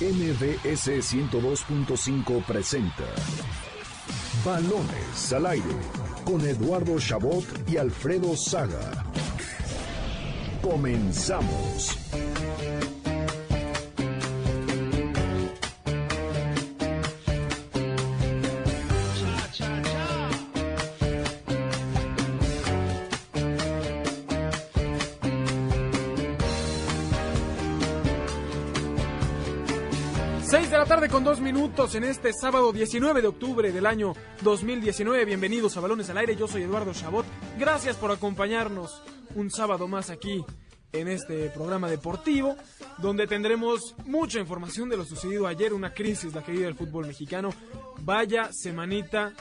MBS 102.5 presenta Balones al aire con Eduardo Chabot y Alfredo Saga. Comenzamos. Con dos minutos en este sábado 19 de octubre del año 2019. Bienvenidos a Balones al Aire. Yo soy Eduardo Chabot. Gracias por acompañarnos un sábado más aquí en este programa deportivo, donde tendremos mucha información de lo sucedido ayer, una crisis la querida del fútbol mexicano. Vaya semanita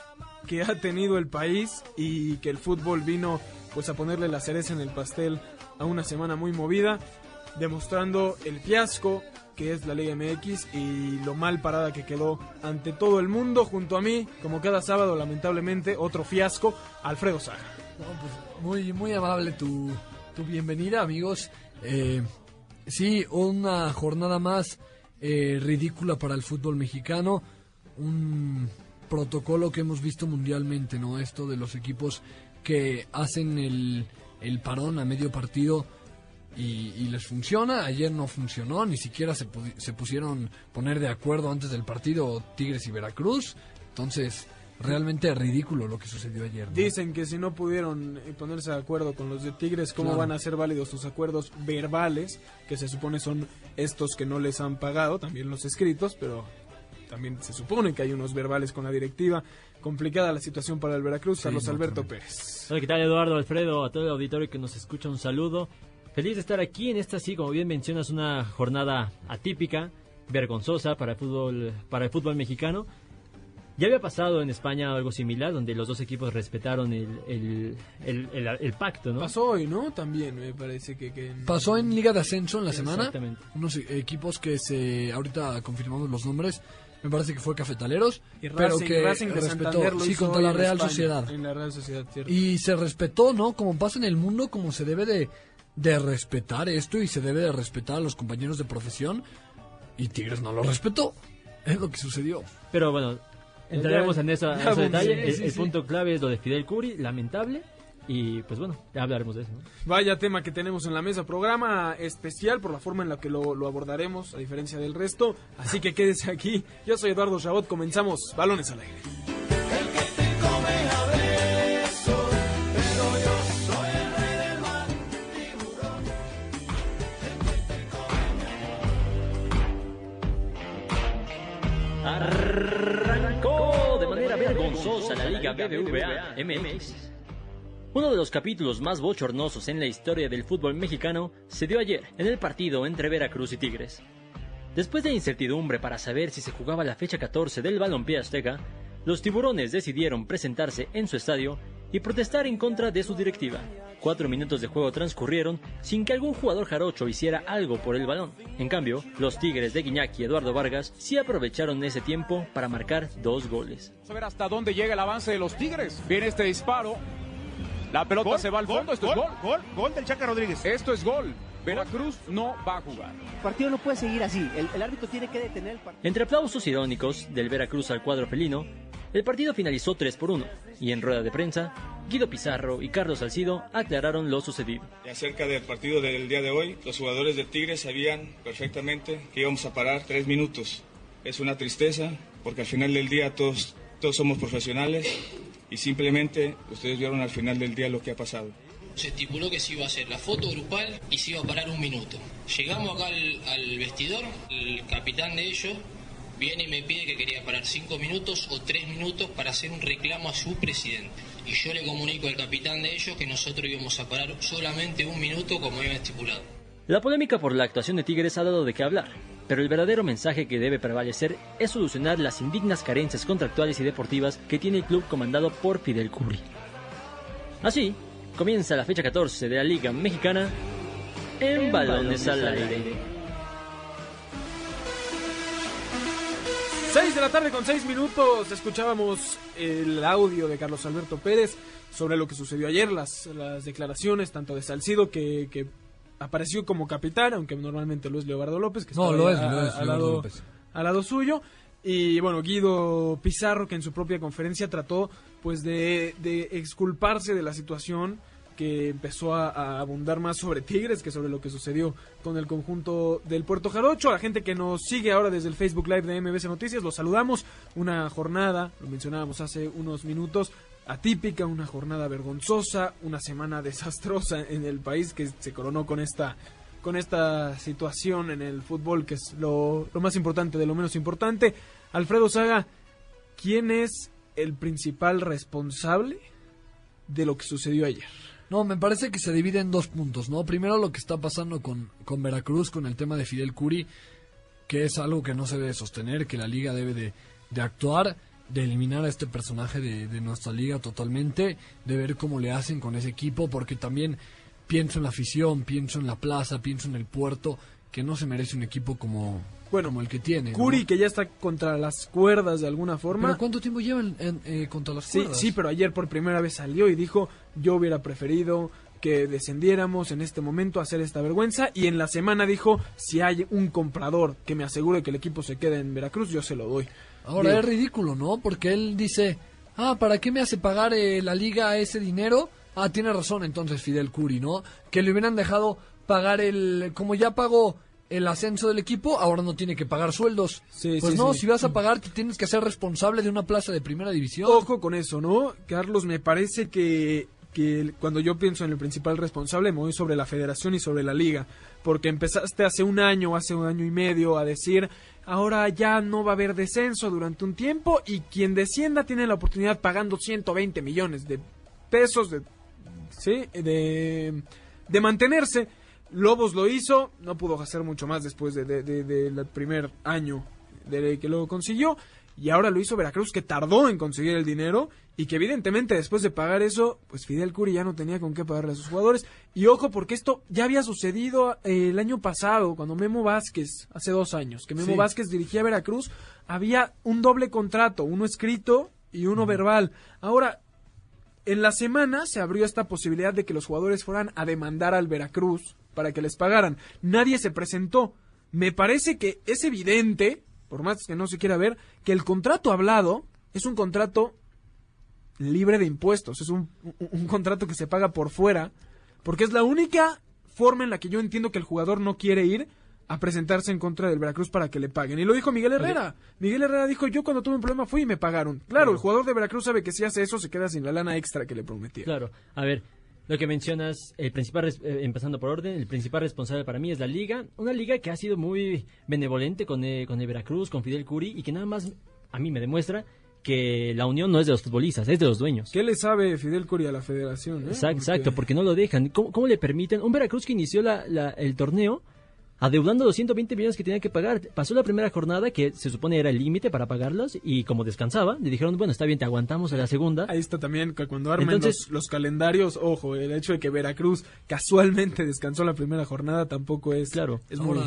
que ha tenido el país y que el fútbol vino pues a ponerle la cereza en el pastel a una semana muy movida, demostrando el fiasco que es la Liga MX y lo mal parada que quedó ante todo el mundo. Junto a mí, como cada sábado, lamentablemente, otro fiasco, Alfredo Saga. No, pues, muy, muy amable tu, tu bienvenida, amigos. Eh, sí, una jornada más eh, ridícula para el fútbol mexicano. Un protocolo que hemos visto mundialmente, ¿no? Esto de los equipos que hacen el, el parón a medio partido y, y, les funciona. Ayer no funcionó, ni siquiera se, se pusieron poner de acuerdo antes del partido Tigres y Veracruz. Entonces, realmente ridículo lo que sucedió ayer. ¿no? Dicen que si no pudieron ponerse de acuerdo con los de Tigres, ¿cómo claro. van a ser válidos sus acuerdos verbales? Que se supone son estos que no les han pagado, también los escritos, pero también se supone que hay unos verbales con la directiva. Complicada la situación para el Veracruz, sí, Carlos no, Alberto también. Pérez. Hola, ¿qué tal Eduardo, Alfredo? A todo el auditorio que nos escucha, un saludo. Feliz de estar aquí en esta, sí, como bien mencionas, una jornada atípica, vergonzosa para el fútbol, para el fútbol mexicano. Ya había pasado en España algo similar, donde los dos equipos respetaron el, el, el, el, el pacto, ¿no? Pasó hoy, ¿no? También me parece que... que... Pasó en Liga de Ascenso en la semana. Exactamente. Unos equipos que se... Ahorita confirmamos los nombres. Me parece que fue Cafetaleros, y pero Racing, que Racing respetó, sí, contra la Real España, Sociedad. En la Real Sociedad, cierto. Y se respetó, ¿no? Como pasa en el mundo, como se debe de, de respetar esto y se debe de respetar a los compañeros de profesión. Y Tigres no lo respetó. Es lo que sucedió. Pero bueno, entraremos en, esa, en ese detalle. el, el punto clave es lo de Fidel Curi, lamentable. Y pues bueno, ya hablaremos de eso. ¿no? Vaya tema que tenemos en la mesa. Programa especial por la forma en la que lo, lo, abordaremos, a diferencia del resto. Así que quédese aquí. Yo soy Eduardo Chabot. Comenzamos Balones al aire. Arrancó de manera vergonzosa la Liga BBVA MX. Uno de los capítulos más bochornosos en la historia del fútbol mexicano se dio ayer en el partido entre Veracruz y Tigres. Después de incertidumbre para saber si se jugaba la fecha 14 del balompié azteca, los tiburones decidieron presentarse en su estadio y protestar en contra de su directiva. Cuatro minutos de juego transcurrieron sin que algún jugador jarocho hiciera algo por el balón. En cambio, los Tigres de Guiñac y Eduardo Vargas sí aprovecharon ese tiempo para marcar dos goles. Vamos a ver hasta dónde llega el avance de los Tigres. Viene este disparo. La pelota gol, se va al fondo. Gol, Esto gol, es gol. Gol, gol del Chaca Rodríguez. Esto es gol. Veracruz no va a jugar. El partido no puede seguir así. El, el árbitro tiene que detener el partido. Entre aplausos irónicos del Veracruz al cuadro felino, el partido finalizó 3 por 1 y en rueda de prensa, Guido Pizarro y Carlos Salcido aclararon lo sucedido. Y acerca del partido del día de hoy, los jugadores de Tigres sabían perfectamente que íbamos a parar tres minutos. Es una tristeza porque al final del día todos, todos somos profesionales y simplemente ustedes vieron al final del día lo que ha pasado. Se estipuló que se iba a hacer la foto grupal y se iba a parar un minuto. Llegamos acá al, al vestidor, el capitán de ellos viene y me pide que quería parar cinco minutos o tres minutos para hacer un reclamo a su presidente. Y yo le comunico al capitán de ellos que nosotros íbamos a parar solamente un minuto como iba estipulado. La polémica por la actuación de Tigres ha dado de qué hablar, pero el verdadero mensaje que debe prevalecer es solucionar las indignas carencias contractuales y deportivas que tiene el club comandado por Fidel Curi. Así, comienza la fecha 14 de la Liga Mexicana en, en Balones al Aire. 6 de la tarde con 6 minutos escuchábamos el audio de Carlos Alberto Pérez sobre lo que sucedió ayer, las, las declaraciones tanto de Salcido que, que apareció como capitán, aunque normalmente lo es Leobardo López, que no, está lo es, a- lo es, al Leobardo lado, López. al lado suyo. Y bueno, Guido Pizarro, que en su propia conferencia trató pues de, de exculparse de la situación que empezó a, abundar más sobre Tigres que sobre lo que sucedió con el conjunto del Puerto Jarocho. A la gente que nos sigue ahora desde el Facebook Live de MBC Noticias, los saludamos. Una jornada, lo mencionábamos hace unos minutos, atípica, una jornada vergonzosa, una semana desastrosa en el país que se coronó con esta con esta situación en el fútbol que es lo, lo más importante de lo menos importante. Alfredo Saga, ¿quién es el principal responsable de lo que sucedió ayer? No, me parece que se divide en dos puntos, ¿no? Primero lo que está pasando con, con Veracruz, con el tema de Fidel Curi, que es algo que no se debe sostener, que la liga debe de, de actuar, de eliminar a este personaje de, de nuestra liga totalmente, de ver cómo le hacen con ese equipo, porque también pienso en la afición, pienso en la plaza, pienso en el puerto, que no se merece un equipo como, Bueno, como el que tiene. ¿no? Curi, que ya está contra las cuerdas de alguna forma. ¿Pero cuánto tiempo llevan eh, contra las Sí, cuerdas? sí, pero ayer por primera vez salió y dijo, yo hubiera preferido que descendiéramos en este momento a hacer esta vergüenza y en la semana dijo, si hay un comprador que me asegure que el equipo se quede en Veracruz, yo se lo doy. Ahora Digo, es ridículo, ¿no? Porque él dice, ah, ¿para qué me hace pagar eh, la liga ese dinero? Ah, tiene razón entonces Fidel Curi, ¿no? Que le hubieran dejado pagar el... Como ya pagó el ascenso del equipo, ahora no tiene que pagar sueldos. Sí, pues sí, no, sí. si vas a pagar, te tienes que ser responsable de una plaza de primera división. Ojo con eso, ¿no? Carlos, me parece que, que cuando yo pienso en el principal responsable me voy sobre la federación y sobre la liga, porque empezaste hace un año, hace un año y medio a decir, ahora ya no va a haber descenso durante un tiempo y quien descienda tiene la oportunidad pagando 120 millones de pesos de, ¿sí? de, de mantenerse. Lobos lo hizo, no pudo hacer mucho más después de- de- de- del primer año de que lo consiguió. Y ahora lo hizo Veracruz, que tardó en conseguir el dinero y que evidentemente después de pagar eso, pues Fidel Curi ya no tenía con qué pagarle a sus jugadores. Y ojo, porque esto ya había sucedido eh, el año pasado, cuando Memo Vázquez, hace dos años, que Memo Sí. Vázquez dirigía a Veracruz, había un doble contrato, uno escrito y uno verbal. Ahora, en la semana se abrió esta posibilidad de que los jugadores fueran a demandar al Veracruz para que les pagaran. Nadie se presentó. Me parece que es evidente, por más que no se quiera ver, que el contrato hablado es un contrato libre de impuestos. Es un, un- contrato que se paga por fuera, porque es la única forma en la que yo entiendo que el jugador no quiere ir a presentarse en contra del Veracruz para que le paguen. Y lo dijo Miguel Herrera. Miguel Herrera dijo, yo cuando tuve un problema fui y me pagaron. Claro, el jugador de Veracruz sabe que si hace eso se queda sin la lana extra que le prometía. Claro, a ver, lo que mencionas, el principal, eh, empezando por orden, el principal responsable para mí es la liga, una liga que ha sido muy benevolente con, eh, con el Veracruz, con Fidel Curi, y que nada más a mí me demuestra que la unión no es de los futbolistas, es de los dueños. ¿Qué le sabe Fidel Curi a la federación? eh? Exacto, Porque- exacto, porque no lo dejan. ¿Cómo, cómo le permiten? Un Veracruz que inició la- la- el torneo adeudando los 120 millones que tenía que pagar. Pasó la primera jornada, que se supone era el límite para pagarlos, y como descansaba, le dijeron, bueno, está bien, te aguantamos a la segunda. Ahí está también cuando armen Entonces- los, los calendarios, ojo, el hecho de que Veracruz casualmente descansó la primera jornada tampoco es, Claro. es muy...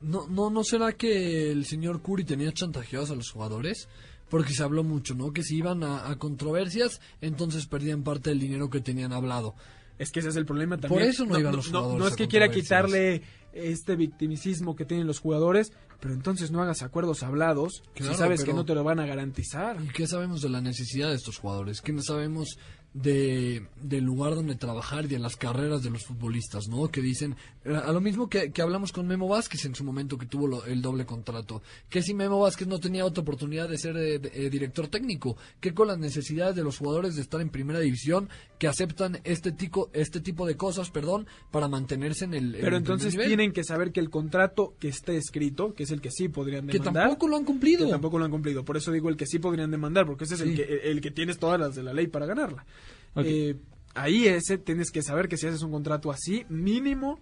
¿no, no, ¿no será que el señor Curi tenía chantajeados a los jugadores? Porque se habló mucho, ¿no? Que si iban a, a controversias, entonces perdían parte del dinero que tenían hablado. Es que ese es el problema también. Por eso no iban los no, jugadores no es que quiera quitarle este victimicismo que tienen los jugadores, pero entonces no hagas acuerdos hablados Claro, si sabes que no te lo van a garantizar. ¿Y qué sabemos de la necesidad de estos jugadores? ¿Qué sabemos de, del lugar donde trabajar y de las carreras de los futbolistas, ¿no? Que dicen, eh, a lo mismo que, que hablamos con Memo Vázquez en su momento que tuvo lo- el doble contrato, que si Memo Vázquez no tenía otra oportunidad de ser eh, de- eh, director técnico, que con las necesidades de los jugadores de estar en primera división, que aceptan este, tico, este tipo de cosas, perdón, para mantenerse en el... Pero entonces tienen que saber que el contrato que esté escrito, que es el que sí podrían Que demandar, tampoco lo han cumplido. que tampoco lo han cumplido. Por eso digo el que sí podrían demandar, porque ese es el, que, el que tienes todas las de la ley para ganarla. Eh, ahí ese tienes que saber que si haces un contrato así, mínimo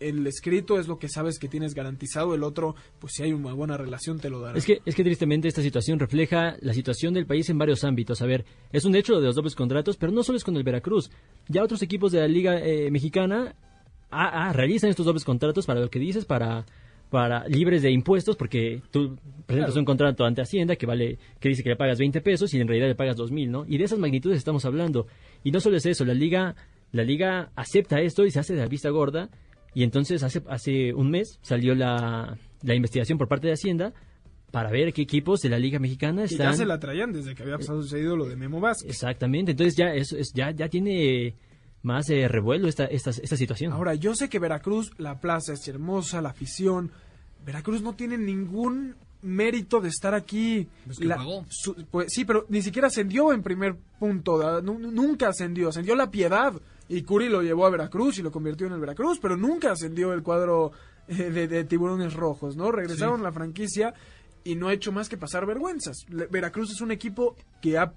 el escrito es lo que sabes que tienes garantizado, el otro, pues si hay una buena relación te lo dará. Es que, es que tristemente esta situación refleja la situación del país en varios ámbitos. A ver, es un hecho de los dobles contratos, pero no solo es con el Veracruz. Ya otros equipos de la Liga eh, Mexicana ah, ah, realizan estos dobles contratos para lo que dices, para, para libres de impuestos, porque tú presentas un contrato ante Hacienda que vale, que dice que le pagas 20 pesos y en realidad le pagas 2 mil, ¿no? Y de esas magnitudes estamos hablando. Y no solo es eso, la Liga, la Liga acepta esto y se hace de la vista gorda Y entonces hace, hace un mes salió la, la investigación por parte de Hacienda para ver qué equipos de la Liga Mexicana están... Y ya se la traían desde que había pasado, sucedido lo de Memo Vázquez. Exactamente, entonces ya, eso es, ya, ya tiene más eh, revuelo esta, esta, esta situación. Ahora, yo sé que Veracruz, la plaza es hermosa, la afición... Veracruz no tiene ningún mérito de estar aquí. Pues que pagó. pues, sí, pero ni siquiera ascendió en primer punto. Nunca ascendió. Ascendió la piedad. Y Curi lo llevó a Veracruz y lo convirtió en el Veracruz, pero nunca ascendió el cuadro eh, de, tiburones rojos, ¿no? Regresaron a la franquicia y no ha hecho más que pasar vergüenzas. Veracruz es un equipo que ha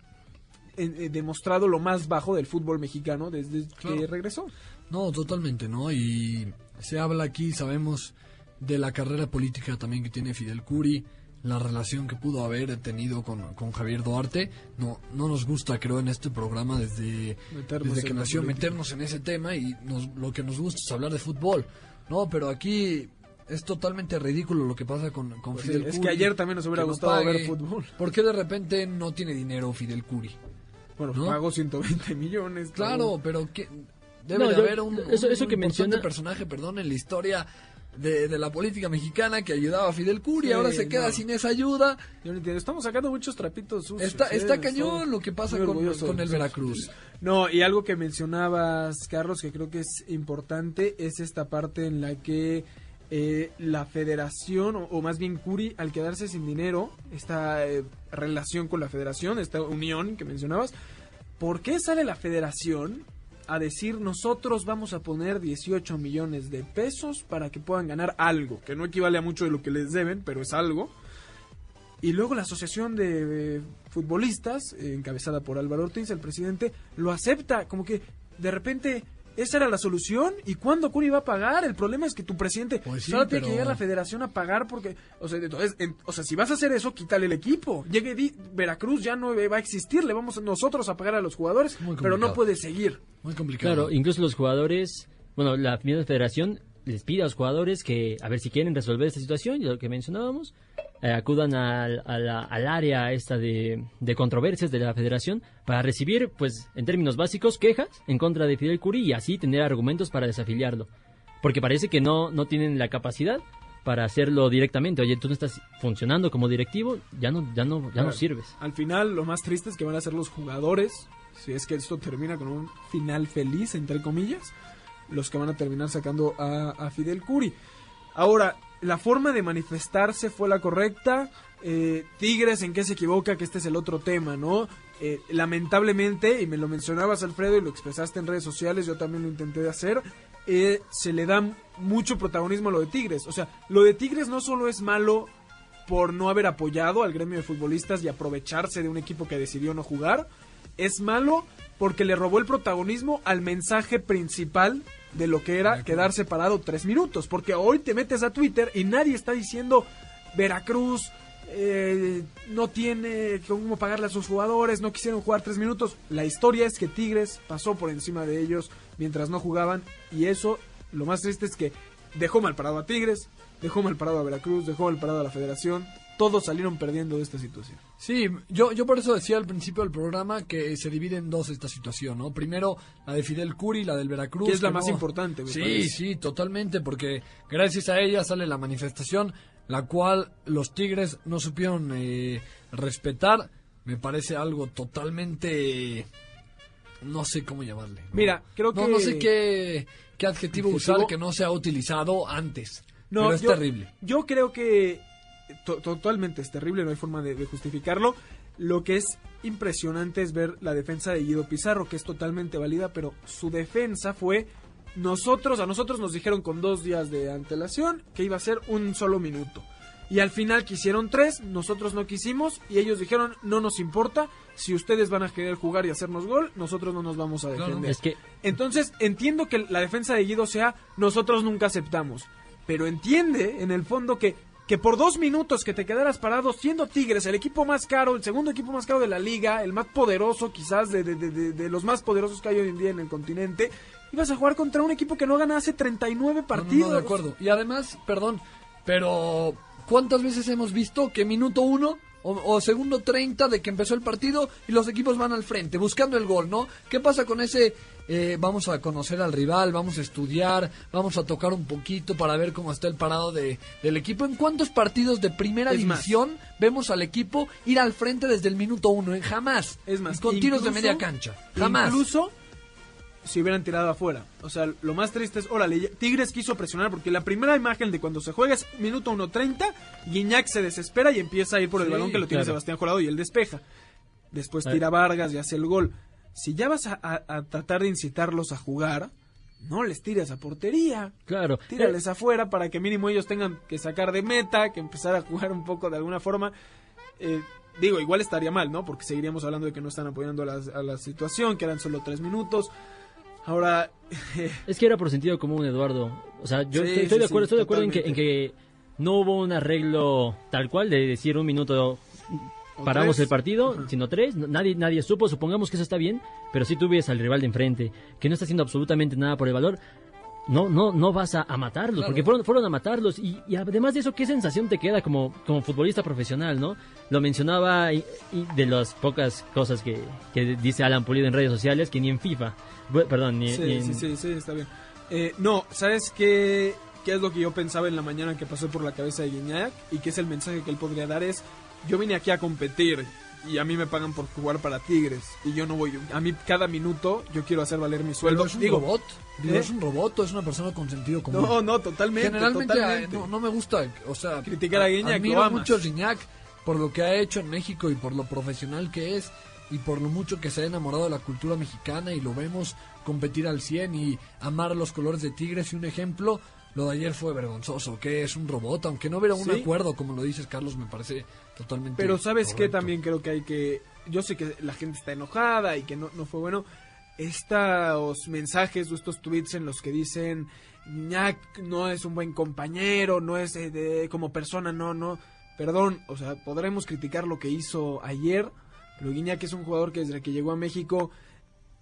eh, eh, demostrado lo más bajo del fútbol mexicano desde que regresó. No, totalmente, ¿no? Y se habla aquí, sabemos de la carrera política también que tiene Fidel Curi, la relación que pudo haber tenido con, con Javier Duarte. No, no nos gusta, creo, en este programa desde, desde que nació meternos en ese tema y lo que nos gusta es hablar de fútbol. No, pero aquí es totalmente ridículo lo que pasa con, con pues Fidel Curi. Es que ayer también nos hubiera gustado ver fútbol. ¿Por qué de repente no tiene dinero Fidel Curi? Bueno, pagó 120 millones. Claro, pero que debe de haber un, eso, que menciona personaje, perdón, en la historia de, la política mexicana que ayudaba a Fidel Curi, ahora se queda sin esa ayuda. Yo no entiendo, estamos sacando muchos trapitos sucios. Está, está cañón lo que pasa con, el Veracruz. No, y algo que mencionabas, Carlos, que creo que es importante, es esta parte en la que eh, la federación, o, más bien Curi, al quedarse sin dinero, esta eh, relación con la federación, esta unión que mencionabas, ¿por qué sale la federación a decir nosotros vamos a poner 18 millones de pesos para que puedan ganar algo, que no equivale a mucho de lo que les deben, pero es algo. Y luego la Asociación de Futbolistas, encabezada por Álvaro Ortiz, el presidente, lo acepta, como que de repente esa era la solución. ¿Y cuándo Curi va a pagar? El problema es que tu presidente pues solo tiene que llegar a la federación a pagar porque. O sea, entonces, o sea, si vas a hacer eso, quítale el equipo. Llegue Veracruz, ya no va a existir. Le vamos nosotros a pagar a los jugadores, pero no puede seguir. Muy complicado. Claro, incluso los jugadores. Bueno, la federación les pide a los jugadores que, a ver si quieren resolver esta situación, y lo que mencionábamos, eh, acudan al, al, área esta de, de, controversias de la federación para recibir, pues, en términos básicos, quejas en contra de Fidel Curi y así tener argumentos para desafiliarlo. Porque parece que no, no tienen la capacidad para hacerlo directamente. Oye, tú no estás funcionando como directivo, ya no, ya no, ya no sirves. Al final, lo más triste es que van a ser los jugadores, si es que esto termina con un final feliz, entre comillas, los que van a terminar sacando a, Fidel Curi. Ahora, la forma de manifestarse fue la correcta. Eh, Tigres, ¿en qué se equivoca? Que este es el otro tema, ¿no? Eh, lamentablemente, y me lo mencionabas Alfredo y lo expresaste en redes sociales, yo también lo intenté hacer, eh, se le da mucho protagonismo a lo de Tigres. O sea, lo de Tigres no solo es malo por no haber apoyado al gremio de futbolistas y aprovecharse de un equipo que decidió no jugar, es malo porque le robó el protagonismo al mensaje principal de lo que era quedar separado tres minutos. Porque hoy te metes a Twitter y nadie está diciendo Veracruz eh, no tiene cómo pagarle a sus jugadores, no quisieron jugar tres minutos. La historia es que Tigres pasó por encima de ellos mientras no jugaban y eso, lo más triste es que dejó mal parado a Tigres, dejó mal parado a Veracruz, dejó mal parado a la federación, todos salieron perdiendo de esta situación. Sí, yo, yo por eso decía al principio del programa que se divide en dos esta situación, ¿no? Primero la de Fidel Curi, la del Veracruz. Que es la más importante, Sí, sí, totalmente, porque gracias a ella sale la manifestación, la cual los Tigres no supieron eh, respetar. Me parece algo totalmente... No sé cómo llamarle. Mira, creo que... No, sé qué, qué adjetivo, usar que no se ha utilizado antes. No, pero es terrible. Yo creo que totalmente es terrible, no hay forma de, justificarlo. Lo que es impresionante es ver la defensa de Guido Pizarro, que es totalmente válida, pero su defensa fue nosotros, a nosotros nos dijeron con dos días de antelación que iba a ser un solo minuto. Y al final quisieron tres, nosotros no quisimos y ellos dijeron no nos importa, si ustedes van a querer jugar y hacernos gol, nosotros no nos vamos a defender. es que... Entonces entiendo que la defensa de Guido sea nosotros nunca aceptamos, pero entiende en el fondo que que por dos minutos que te quedaras parado siendo Tigres, el equipo más caro, el segundo equipo más caro de la liga, el más poderoso quizás de, de, los más poderosos que hay hoy en día en el continente, ibas a jugar contra un equipo que no gana hace 39 partidos. No, de acuerdo. Y además, perdón, pero ¿cuántas veces hemos visto que minuto uno o, segundo 30 de que empezó el partido y los equipos van al frente buscando el gol, ¿no? ¿Qué pasa con ese eh, vamos a conocer al rival, vamos a estudiar, vamos a tocar un poquito para ver cómo está el parado de, del equipo. ¿En cuántos partidos de primera división vemos al equipo ir al frente desde el minuto uno? En jamás. Es más, con tiros de media cancha. Jamás. Incluso si hubieran tirado afuera. O sea, lo más triste es, órale, Tigres quiso presionar porque la primera imagen de cuando se juega es minuto 1.30, Guiñac se desespera y empieza a ir por el balón que lo tiene Sebastián Jurado y él despeja. Después tira Vargas y hace el gol. Si ya vas a, tratar de incitarlos a jugar, no les tires a portería. Claro. Tírales afuera para que mínimo ellos tengan que sacar de meta, que empezar a jugar un poco de alguna forma. Eh, digo, igual estaría mal, ¿no? Porque seguiríamos hablando de que no están apoyando a la, a la situación, que eran solo tres minutos. Ahora. es que era por sentido común, Eduardo. O sea, yo estoy, de acuerdo, estoy de acuerdo en que no hubo un arreglo tal cual de decir un minuto paramos el partido, sino tres, nadie, nadie supo, supongamos que eso está bien, pero si tú ves al rival de enfrente que no está haciendo absolutamente nada por el valor, no, no, no vas a, matarlos, porque fueron, fueron a matarlos. Y, además de eso, ¿qué sensación te queda como, como futbolista profesional, no? Lo mencionaba y, de las pocas cosas que, que, dice Alan Pulido en redes sociales, que ni en FIFA, perdón, ni, sí, en... Sí, sí, sí, está bien. Eh, no, ¿sabes qué, qué es lo que yo pensaba en la mañana que pasó por la cabeza de Guiñac? Y qué es el mensaje que él podría dar es, yo vine aquí a competir y a mí me pagan por jugar para Tigres y yo no voy a mí cada minuto yo quiero hacer valer mi sueldo. Es un robot ¿eh? es un robot o es una persona con sentido común. No no totalmente generalmente eh, No, me gusta o sea criticar a Guiñac admiro mucho a por lo que ha hecho en México y por lo profesional que es y por lo mucho que se ha enamorado de la cultura mexicana y lo vemos competir al 100 y amar los colores de Tigres. Y un ejemplo lo de ayer fue vergonzoso, que es un robot, aunque no hubiera un acuerdo, como lo dices Carlos, me parece totalmente. Pero sabes que también creo que hay que, yo sé que la gente está enojada y que no, no fue bueno, estos mensajes o estos tweets en los que dicen, Ñac no es un buen compañero, no es eh, de, como persona, no, no, perdón, o sea, podremos criticar lo que hizo ayer, pero Guiñac es un jugador que desde que llegó a México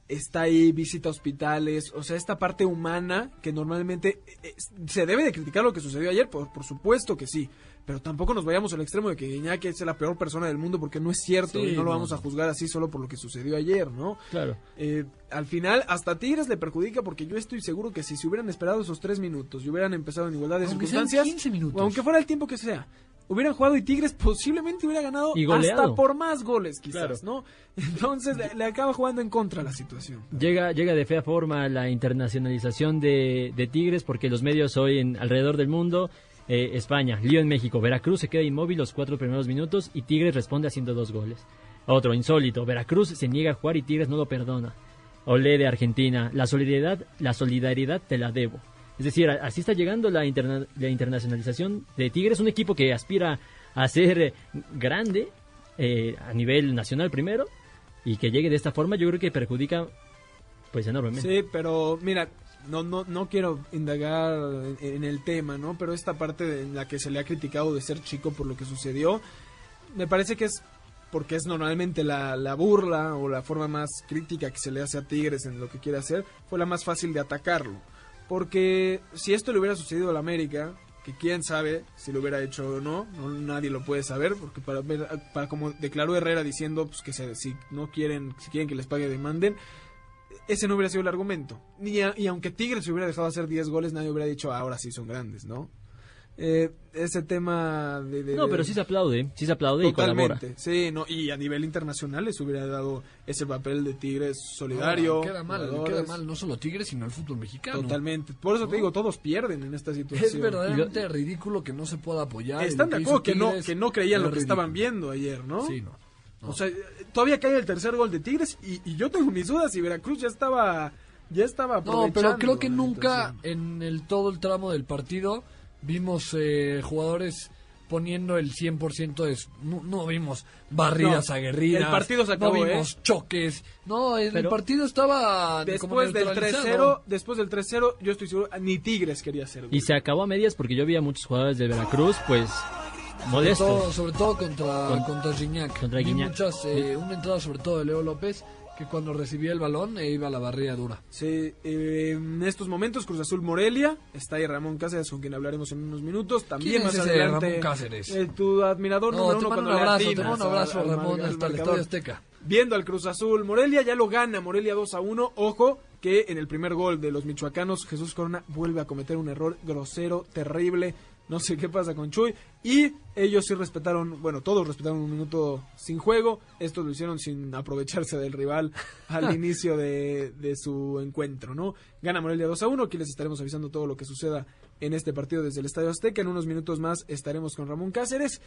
está ahí, visita hospitales, o sea, esta parte humana que normalmente eh, se debe de criticar lo que sucedió ayer, por, por supuesto que sí, pero tampoco nos vayamos al extremo de que Iñaki es la peor persona del mundo porque no es cierto y no lo vamos a juzgar así solo por lo que sucedió ayer, ¿no? Claro. Eh, al final, hasta Tigres le perjudica porque yo estoy seguro que si se hubieran esperado esos tres minutos y hubieran empezado en igualdad de circunstancias, o aunque fuera el tiempo que sea, hubieran jugado y Tigres posiblemente hubiera ganado hasta por más goles quizás, ¿no? Entonces le, acaba jugando en contra la situación. Llega, llega de fea forma la internacionalización de, de Tigres porque los medios hoy en alrededor del mundo, eh, España, lío en México, Veracruz se queda inmóvil los cuatro primeros minutos y Tigres responde haciendo dos goles. Otro insólito, Veracruz se niega a jugar y Tigres no lo perdona. Olé de Argentina, la solidaridad, la solidaridad te la debo. Es decir, así está llegando la, la internacionalización de Tigres, un equipo que aspira a ser grande eh, a nivel nacional primero y que llegue de esta forma yo creo que perjudica pues enormemente. Sí, pero mira, no, no, no quiero indagar en el tema, ¿no? Pero esta parte en la que se le ha criticado de ser chico por lo que sucedió, me parece que es porque es normalmente la, la, burla o la forma más crítica que se le hace a Tigres en lo que quiere hacer, fue la más fácil de atacarlo. Porque si esto le hubiera sucedido a la América, que quién sabe si lo hubiera hecho o no, nadie lo puede saber, porque para, para como declaró Herrera diciendo pues, que se, si no quieren, si quieren que les pague, demanden, ese no hubiera sido el argumento. Y, aunque Tigres hubiera dejado hacer 10 goles, nadie hubiera dicho, ahora sí son grandes, ¿no? Eh, ese tema de, No, pero sí se aplaude, sí se aplaude y colabora. Sí, no, y a nivel internacional les hubiera dado ese papel de Tigres solidario. No, queda mal, queda mal no solo Tigres, sino el fútbol mexicano. Totalmente. Por eso te digo, todos pierden en esta situación. Es verdaderamente ridículo que no se pueda apoyar. Están de acuerdo que no, que no creían lo que estaban viendo ayer, ¿no? Sí, no. O sea, todavía cae el tercer gol de Tigres y, y yo tengo mis dudas si Veracruz ya estaba ya estaba No, pero creo que nunca en el todo el tramo del partido vimos eh, jugadores poniendo el 100% de... No, no vimos barridas aguerridas. El partido se acabó, No vimos ¿eh? choques. No, el, partido estaba... Después del 3-0, después del 3-0, yo estoy seguro, ni Tigres quería hacer. Y se acabó a medias porque yo vi a muchos jugadores de Veracruz, pues... Modestos. Sobre todo, contra, contra Gignac. Contra Muchas, eh, una entrada sobre todo de Leo López que cuando recibía el balón e iba a la barrilla dura. Sí, eh, en estos momentos Cruz Azul Morelia, está ahí Ramón Cáceres con quien hablaremos en unos minutos, también más adelante Ramón Cáceres? Eh, tu admirador no, número uno un abrazo, te un abrazo Ramón hasta el Estadio Azteca. viendo al Cruz Azul. Morelia ya lo gana, Morelia 2 a 1. Ojo que en el primer gol de los michoacanos, Jesús Corona vuelve a cometer un error grosero, terrible. No sé qué pasa con Chuy. Y ellos sí respetaron, bueno, todos respetaron un minuto sin juego. Estos lo hicieron sin aprovecharse del rival al inicio de, de, su encuentro, ¿no? Gana Morelia 2 a 1. Aquí les estaremos avisando todo lo que suceda en este partido desde el Estadio Azteca. En unos minutos más estaremos con Ramón Cáceres.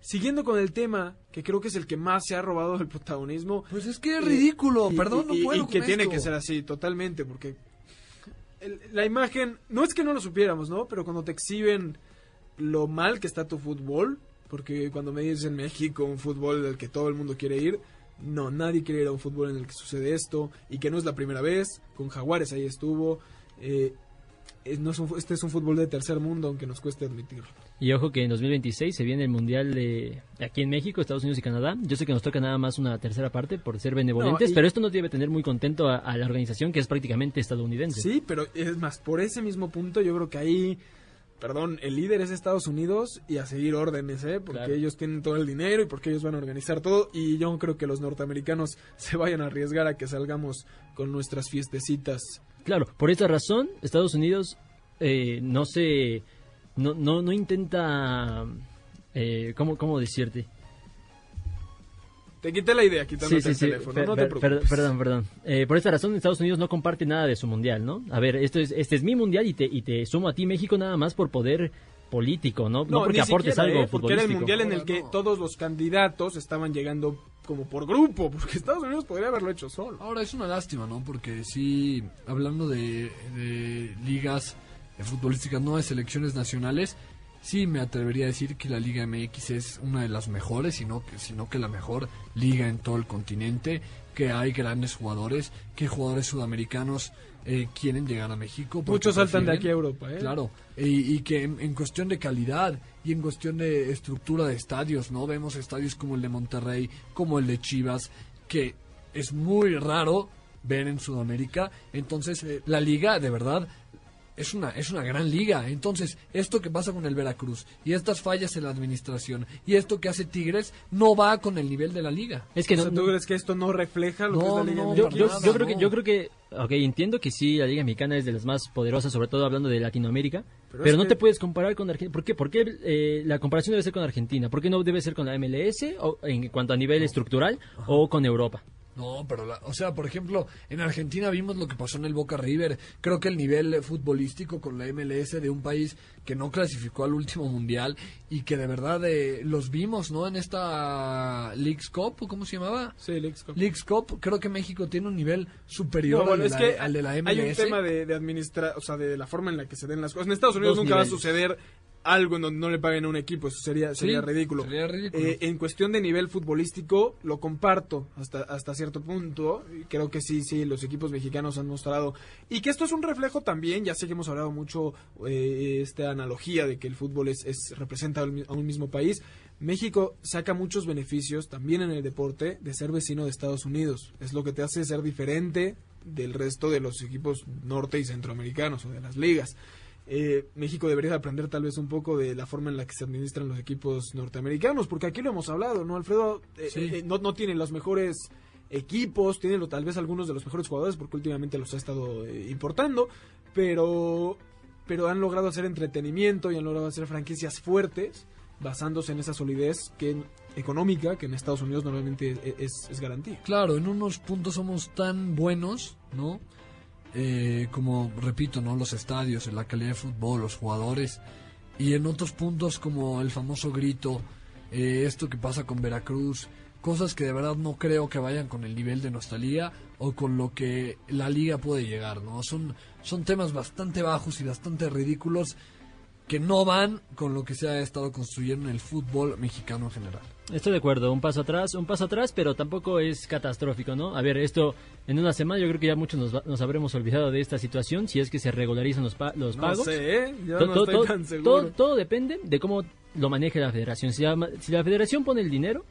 Siguiendo con el tema, que creo que es el que más se ha robado el protagonismo. Pues es que es ridículo, perdón, no puedo. Y, que tiene que ser así, totalmente, porque la imagen, no es que no lo supiéramos, ¿no? Pero cuando te exhiben lo mal que está tu fútbol, porque cuando me dices en México un fútbol del que todo el mundo quiere ir, no, nadie quiere ir a un fútbol en el que sucede esto, y que no es la primera vez, con Jaguares ahí estuvo. Eh, no este es un fútbol de tercer mundo, aunque nos cueste admitirlo. Y ojo que en 2026 se viene el Mundial de aquí en México, Estados Unidos y Canadá. Yo sé que nos toca nada más una tercera parte por ser benevolentes, pero esto no debe tener muy contento a, la organización que es prácticamente estadounidense. Sí, pero es más, por ese mismo punto yo creo que ahí, perdón, el líder es Estados Unidos y a seguir órdenes, ¿eh? Porque ellos tienen todo el dinero y porque ellos van a organizar todo y yo creo que los norteamericanos se vayan a arriesgar a que salgamos con nuestras fiestecitas. Claro, por esa razón Estados Unidos eh, no se no, no, no intenta, eh, ¿cómo, ¿cómo decirte? Te quité la idea quitándote el teléfono, no te preocupes. perdón, perdón. Eh, por esta razón, Estados Unidos no comparte nada de su mundial, ¿no? A ver, esto es, este es mi mundial y te, y te sumo a ti, México, nada más por poder político, ¿no? No, porque aportes algo eh, Porque era el mundial en el que todos los candidatos estaban llegando como por grupo, porque Estados Unidos podría haberlo hecho solo. Ahora es una lástima, ¿no? Porque sí, hablando de, de ligas futbolística, no de selecciones nacionales, sí me atrevería a decir que la Liga MX es una de las mejores, sino que, sino que la mejor liga en todo el continente, que hay grandes jugadores, que jugadores sudamericanos eh, quieren llegar a México. Muchos saltan de aquí a Europa, ¿eh? Claro, y, que en, cuestión de calidad y en cuestión de estructura de estadios, ¿no? Vemos estadios como el de Monterrey, como el de Chivas, que es muy raro ver en Sudamérica. Entonces, la liga, de verdad, es una, es una gran liga. Entonces, esto que pasa con el Veracruz y estas fallas en la administración y esto que hace Tigres no va con el nivel de la liga. Es que no, ¿tú crees que esto no refleja lo que es la liga yo, yo, creo que yo creo que ok, entiendo que sí la liga mexicana es de las más poderosas, sobre todo hablando de Latinoamérica, pero, no te puedes comparar con Argentina. ¿Por qué? ¿Por qué eh, la comparación debe ser con Argentina? ¿Por qué no debe ser con la MLS o en cuanto a nivel estructural o con Europa? No, pero, o sea, por ejemplo, en Argentina vimos lo que pasó en el Boca River. Creo que el nivel futbolístico con la MLS de un país que no clasificó al último mundial y que de verdad eh, los vimos, ¿no? En esta Leagues Cup, ¿cómo se llamaba? Sí, Leagues Cup. Leagues Cup, creo que México tiene un nivel superior al, de la, al, de la, MLS. Hay un tema de, de administrar, o sea, de la forma en la que se den las cosas. En Estados Unidos nunca va a suceder algo en donde no le paguen a un equipo, eso sería, sería ridículo. Eh, en cuestión de nivel futbolístico, lo comparto hasta, hasta cierto punto. Creo que sí, sí, los equipos mexicanos han mostrado. Y que esto es un reflejo también, ya sé que hemos hablado mucho eh, esta analogía de que el fútbol es, es representa a un mismo país. México saca muchos beneficios también en el deporte de ser vecino de Estados Unidos. Es lo que te hace ser diferente del resto de los equipos norte y centroamericanos o de las ligas. Eh, México debería aprender tal vez un poco de la forma en la que se administran los equipos norteamericanos, porque aquí lo hemos hablado, ¿no? Alfredo eh, eh, no, no tiene los mejores equipos, tiene tal vez algunos de los mejores jugadores, porque últimamente los ha estado importando, pero, pero han logrado hacer entretenimiento y han logrado hacer franquicias fuertes, basándose en esa solidez que económica que en Estados Unidos normalmente es, es garantía. Claro, en unos puntos somos tan buenos, ¿no? Eh, como repito, ¿no? Los estadios, la calidad de fútbol, los jugadores. Y en otros puntos como el famoso grito, eh, esto que pasa con Veracruz, cosas que de verdad no creo que vayan con el nivel de nuestra liga o con lo que la liga puede llegar, ¿no? Son, son temas bastante bajos y bastante ridículos que no van con lo que se ha estado construyendo en el fútbol mexicano en general. Estoy de acuerdo, un paso atrás, un paso atrás, pero tampoco es catastrófico, ¿no? A ver, esto en una semana yo creo que ya muchos nos, habremos olvidado de esta situación, si es que se regularizan los, los pagos. No sé, ¿eh? Yo no estoy tan seguro. Todo, depende de cómo lo maneje la federación. Si la, si la federación pone el dinero,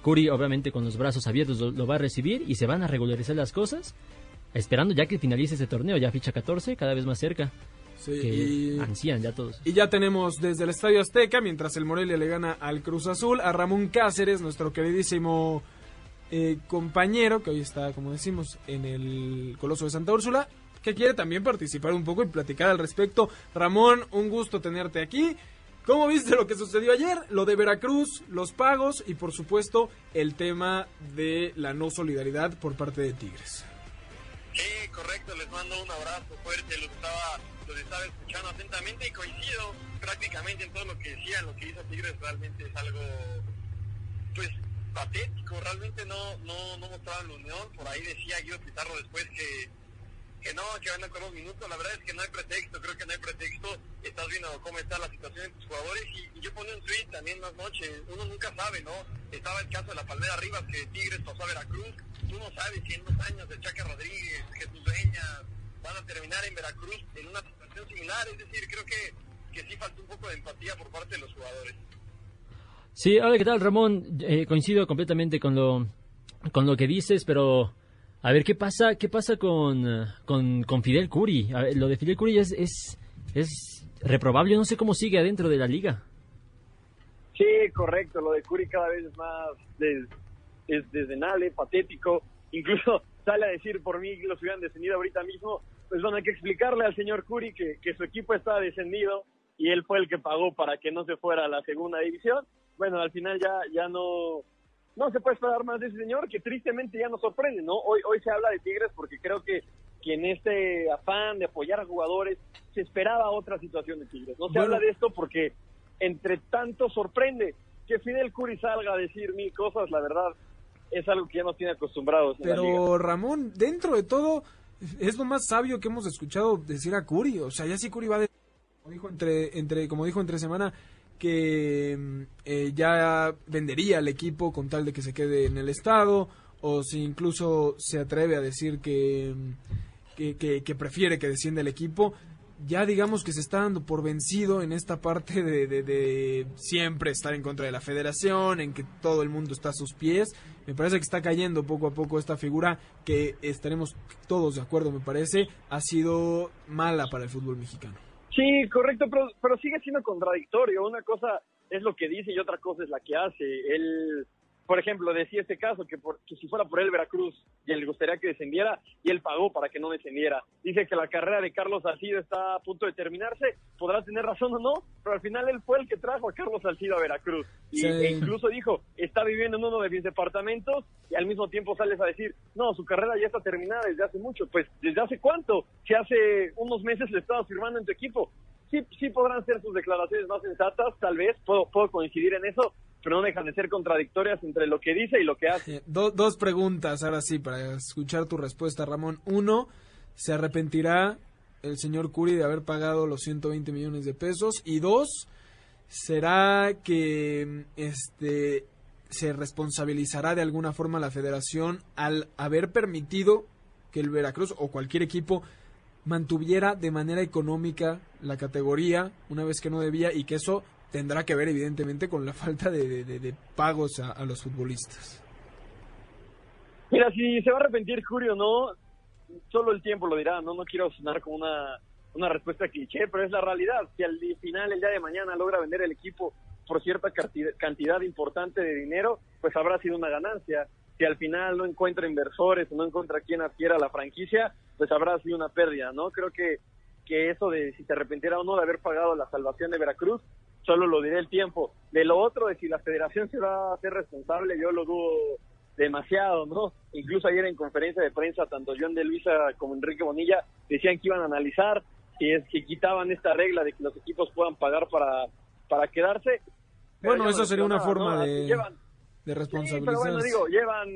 Curi obviamente con los brazos abiertos lo, va a recibir y se van a regularizar las cosas, esperando ya que finalice ese torneo, ya ficha 14, cada vez más cerca y, ya todos. Y ya tenemos desde el Estadio Azteca, mientras el Morelia le gana al Cruz Azul, a Ramón Cáceres, nuestro queridísimo eh, compañero que hoy está, como decimos, en el Coloso de Santa Úrsula, que quiere también participar un poco y platicar al respecto. Ramón, un gusto tenerte aquí. ¿Cómo viste lo que sucedió ayer? Lo de Veracruz, los pagos y por supuesto el tema de la no solidaridad por parte de Tigres. Sí, correcto, les mando un abrazo fuerte, los estaba, los estaba escuchando atentamente y coincido prácticamente en todo lo que decían, lo que hizo Tigres realmente es algo, pues, patético, realmente no, no, no mostraban la unión, por ahí decía Guido Pizarro después que que no, que van con unos minutos. La verdad es que no hay pretexto, creo que no hay pretexto. Estás viendo cómo está la situación de tus jugadores y, yo ponía un tweet también más noche. Uno nunca sabe, ¿no? Estaba el caso de la Palmera Rivas que Tigres pasó a Veracruz. Tú no sabes si en dos años de Chaca Rodríguez, Jesús Dueña van a terminar en Veracruz en una situación similar. Es decir, creo que, que sí falta un poco de empatía por parte de los jugadores. Sí, hola, ¿qué tal, Ramón? Eh, coincido completamente con lo, con lo que dices, pero a ver, ¿qué pasa, qué pasa con, con, Fidel Curi? lo de Fidel Curi es, es, es reprobable, no sé cómo sigue adentro de la liga. Sí, correcto, lo de Curi cada vez es más des, es desdenable, patético, incluso sale a decir por mí que los hubieran descendido ahorita mismo, pues bueno, hay que explicarle al señor Curi que, que su equipo está descendido y él fue el que pagó para que no se fuera a la segunda división. Bueno, al final ya, ya no, no se puede esperar más de ese señor que tristemente ya nos sorprende, ¿no? Hoy, hoy se habla de Tigres porque creo que, que en este afán de apoyar a jugadores se esperaba otra situación de Tigres. No se habla de esto porque entre tanto sorprende que Fidel Curi salga a decir mil cosas, la verdad es algo que ya nos tiene acostumbrados. Pero Ramón, dentro de todo es lo más sabio que hemos escuchado decir a Curi, o sea, ya si Curi va de como dijo entre entre como dijo entre semana que mm, eh, ya vendería el equipo con tal de que se quede en el estado o si incluso se atreve a decir que, mm, que, prefiere que descienda el equipo ya digamos que se está dando por vencido en esta parte de, de, siempre estar en contra de la federación, en que todo el mundo está a sus pies. Me parece que está cayendo poco a poco esta figura que estaremos todos de acuerdo, me parece, ha sido mala para el fútbol mexicano. Sí, correcto, pero, pero sigue siendo contradictorio. Una cosa es lo que dice y otra cosa es la que hace. Él por ejemplo, decía este caso que, por, que si fuera por él Veracruz y él le gustaría que descendiera y él pagó para que no descendiera. Dice que la carrera de Carlos Salcido está a punto de terminarse, podrá tener razón o no, pero al final él fue el que trajo a Carlos Salcido a Veracruz. Y, E incluso dijo, está viviendo en uno de mis departamentos y al mismo tiempo sales a decir, no, su carrera ya está terminada desde hace mucho. Pues, ¿desde hace cuánto? Si hace unos meses le estaba firmando en tu equipo. Sí, sí podrán ser sus declaraciones más sensatas, tal vez, puedo, puedo coincidir en eso, pero no dejan de ser contradictorias entre lo que dice y lo que hace. dos preguntas, ahora sí, para escuchar tu respuesta, Ramón. Uno, ¿se arrepentirá el señor Curi de haber pagado los 120 millones de pesos? Y dos, ¿será que este se responsabilizará de alguna forma la federación al haber permitido que el Veracruz o cualquier equipo mantuviera de manera económica la categoría una vez que no debía y que eso tendrá que ver evidentemente con la falta de, pagos a, los futbolistas. Mira, si se va a arrepentir Julio no, solo el tiempo lo dirá, no no quiero sonar como una, una respuesta cliché, pero es la realidad. Si al final, el día de mañana, logra vender el equipo por cierta cantidad importante de dinero, pues habrá sido una ganancia. Si al final no encuentra inversores o no encuentra quien adquiera la franquicia, pues habrá sido una pérdida, ¿no? Creo que, que eso de si se arrepentiera o no de haber pagado la salvación de Veracruz, solo lo diré el tiempo. De lo otro, de si la federación se va a hacer responsable, yo lo dudo demasiado, ¿no? Incluso ayer en conferencia de prensa, tanto John de Luisa como Enrique Bonilla decían que iban a analizar si es que quitaban esta regla de que los equipos puedan pagar para, para quedarse. Bueno, eso sería una forma de, de responsabilizar. pero bueno, digo, llevan,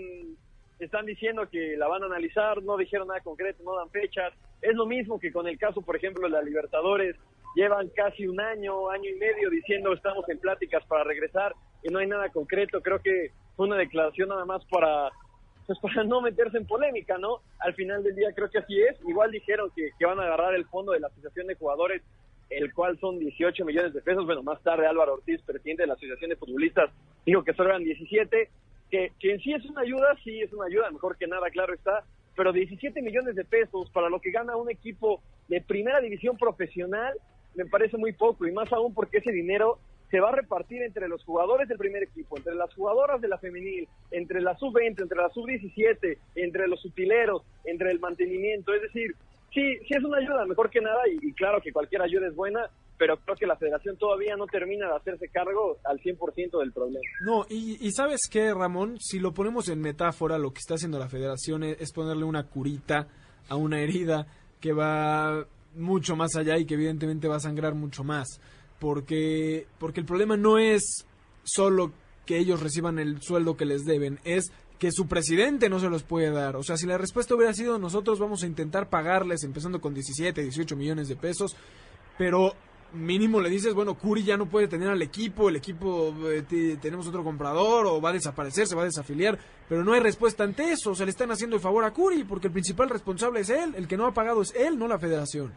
están diciendo que la van a analizar, no dijeron nada concreto, no dan fechas. Es lo mismo que con el caso, por ejemplo, de la Libertadores, llevan casi un año, año y medio diciendo estamos en pláticas para regresar y no hay nada concreto. Creo que fue una declaración nada más para pues para no meterse en polémica, ¿no? Al final del día creo que así es. Igual dijeron que, que van a agarrar el fondo de la Asociación de Jugadores, el cual son 18 millones de pesos. Bueno, más tarde Álvaro Ortiz, presidente de la Asociación de Futbolistas, dijo que solo eran 17, que, que en sí es una ayuda, sí es una ayuda, mejor que nada, claro está, pero 17 millones de pesos para lo que gana un equipo de primera división profesional me parece muy poco y más aún porque ese dinero se va a repartir entre los jugadores del primer equipo, entre las jugadoras de la femenil, entre la sub-20, entre la sub-17, entre los utileros, entre el mantenimiento. Es decir, sí, sí es una ayuda, mejor que nada, y, claro que cualquier ayuda es buena, pero creo que la federación todavía no termina de hacerse cargo al 100% del problema. No, y, y, sabes qué, Ramón, si lo ponemos en metáfora, lo que está haciendo la federación es ponerle una curita a una herida que va mucho más allá y que evidentemente va a sangrar mucho más. Porque, porque el problema no es solo que ellos reciban el sueldo que les deben, es que su presidente no se los puede dar. O sea, si la respuesta hubiera sido nosotros vamos a intentar pagarles, empezando con 17, 18 millones de pesos, pero mínimo le dices, bueno, Curi ya no puede tener al equipo, el equipo eh, tenemos otro comprador o va a desaparecer, se va a desafiliar, pero no hay respuesta ante eso, o sea, le están haciendo el favor a Curi porque el principal responsable es él, el que no ha pagado es él, no la federación.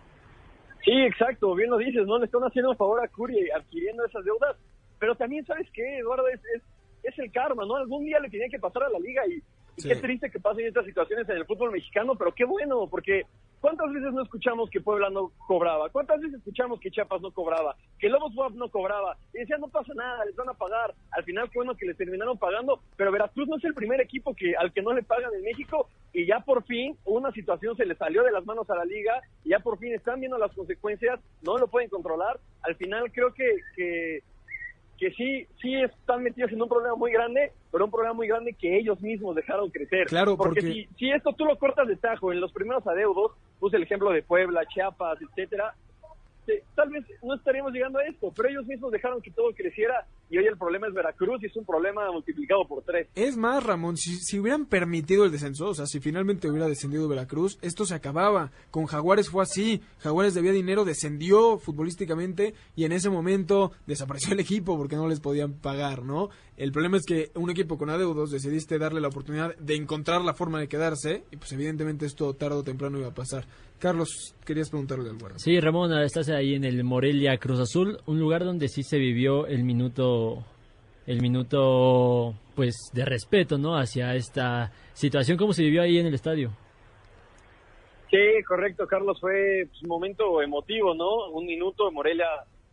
Sí, exacto, bien lo dices, ¿no? Le están haciendo el favor a Curi adquiriendo esas deudas, pero también, ¿sabes qué, Eduardo? Es, es, es el karma, ¿no? Algún día le tenía que pasar a la liga y y qué triste que pasen estas situaciones en el fútbol mexicano, pero qué bueno, porque ¿cuántas veces no escuchamos que Puebla no cobraba? ¿Cuántas veces escuchamos que Chiapas no cobraba? Que Lobos WAP no cobraba. Y decían, no pasa nada, les van a pagar. Al final fue bueno que les terminaron pagando, pero Veracruz no es el primer equipo que al que no le pagan en México y ya por fin una situación se le salió de las manos a la liga y ya por fin están viendo las consecuencias, no lo pueden controlar. Al final creo que, que que sí, sí están metidos en un problema muy grande, pero un problema muy grande que ellos mismos dejaron crecer. Claro, porque, Si, si esto tú lo cortas de tajo en los primeros adeudos, puse el ejemplo de Puebla, Chiapas, etcétera, tal vez no estaríamos llegando a esto, pero ellos mismos dejaron que todo creciera y hoy el problema es Veracruz y es un problema multiplicado por tres. Es más, Ramón, si, si hubieran permitido el descenso, o sea, si finalmente hubiera descendido Veracruz, esto se acababa. Con Jaguares fue así, Jaguares debía dinero, descendió futbolísticamente y en ese momento desapareció el equipo porque no les podían pagar, ¿no? El problema es que un equipo con adeudos decidiste darle la oportunidad de encontrar la forma de quedarse y pues evidentemente esto tarde o temprano iba a pasar. Carlos, querías preguntarle algo. Sí, Ramón, estás ahí en el Morelia Cruz Azul, un lugar donde sí se vivió el minuto el minuto pues de respeto, ¿no? hacia esta situación cómo se vivió ahí en el estadio. Sí, correcto, Carlos, fue pues, un momento emotivo, ¿no? Un minuto Morelia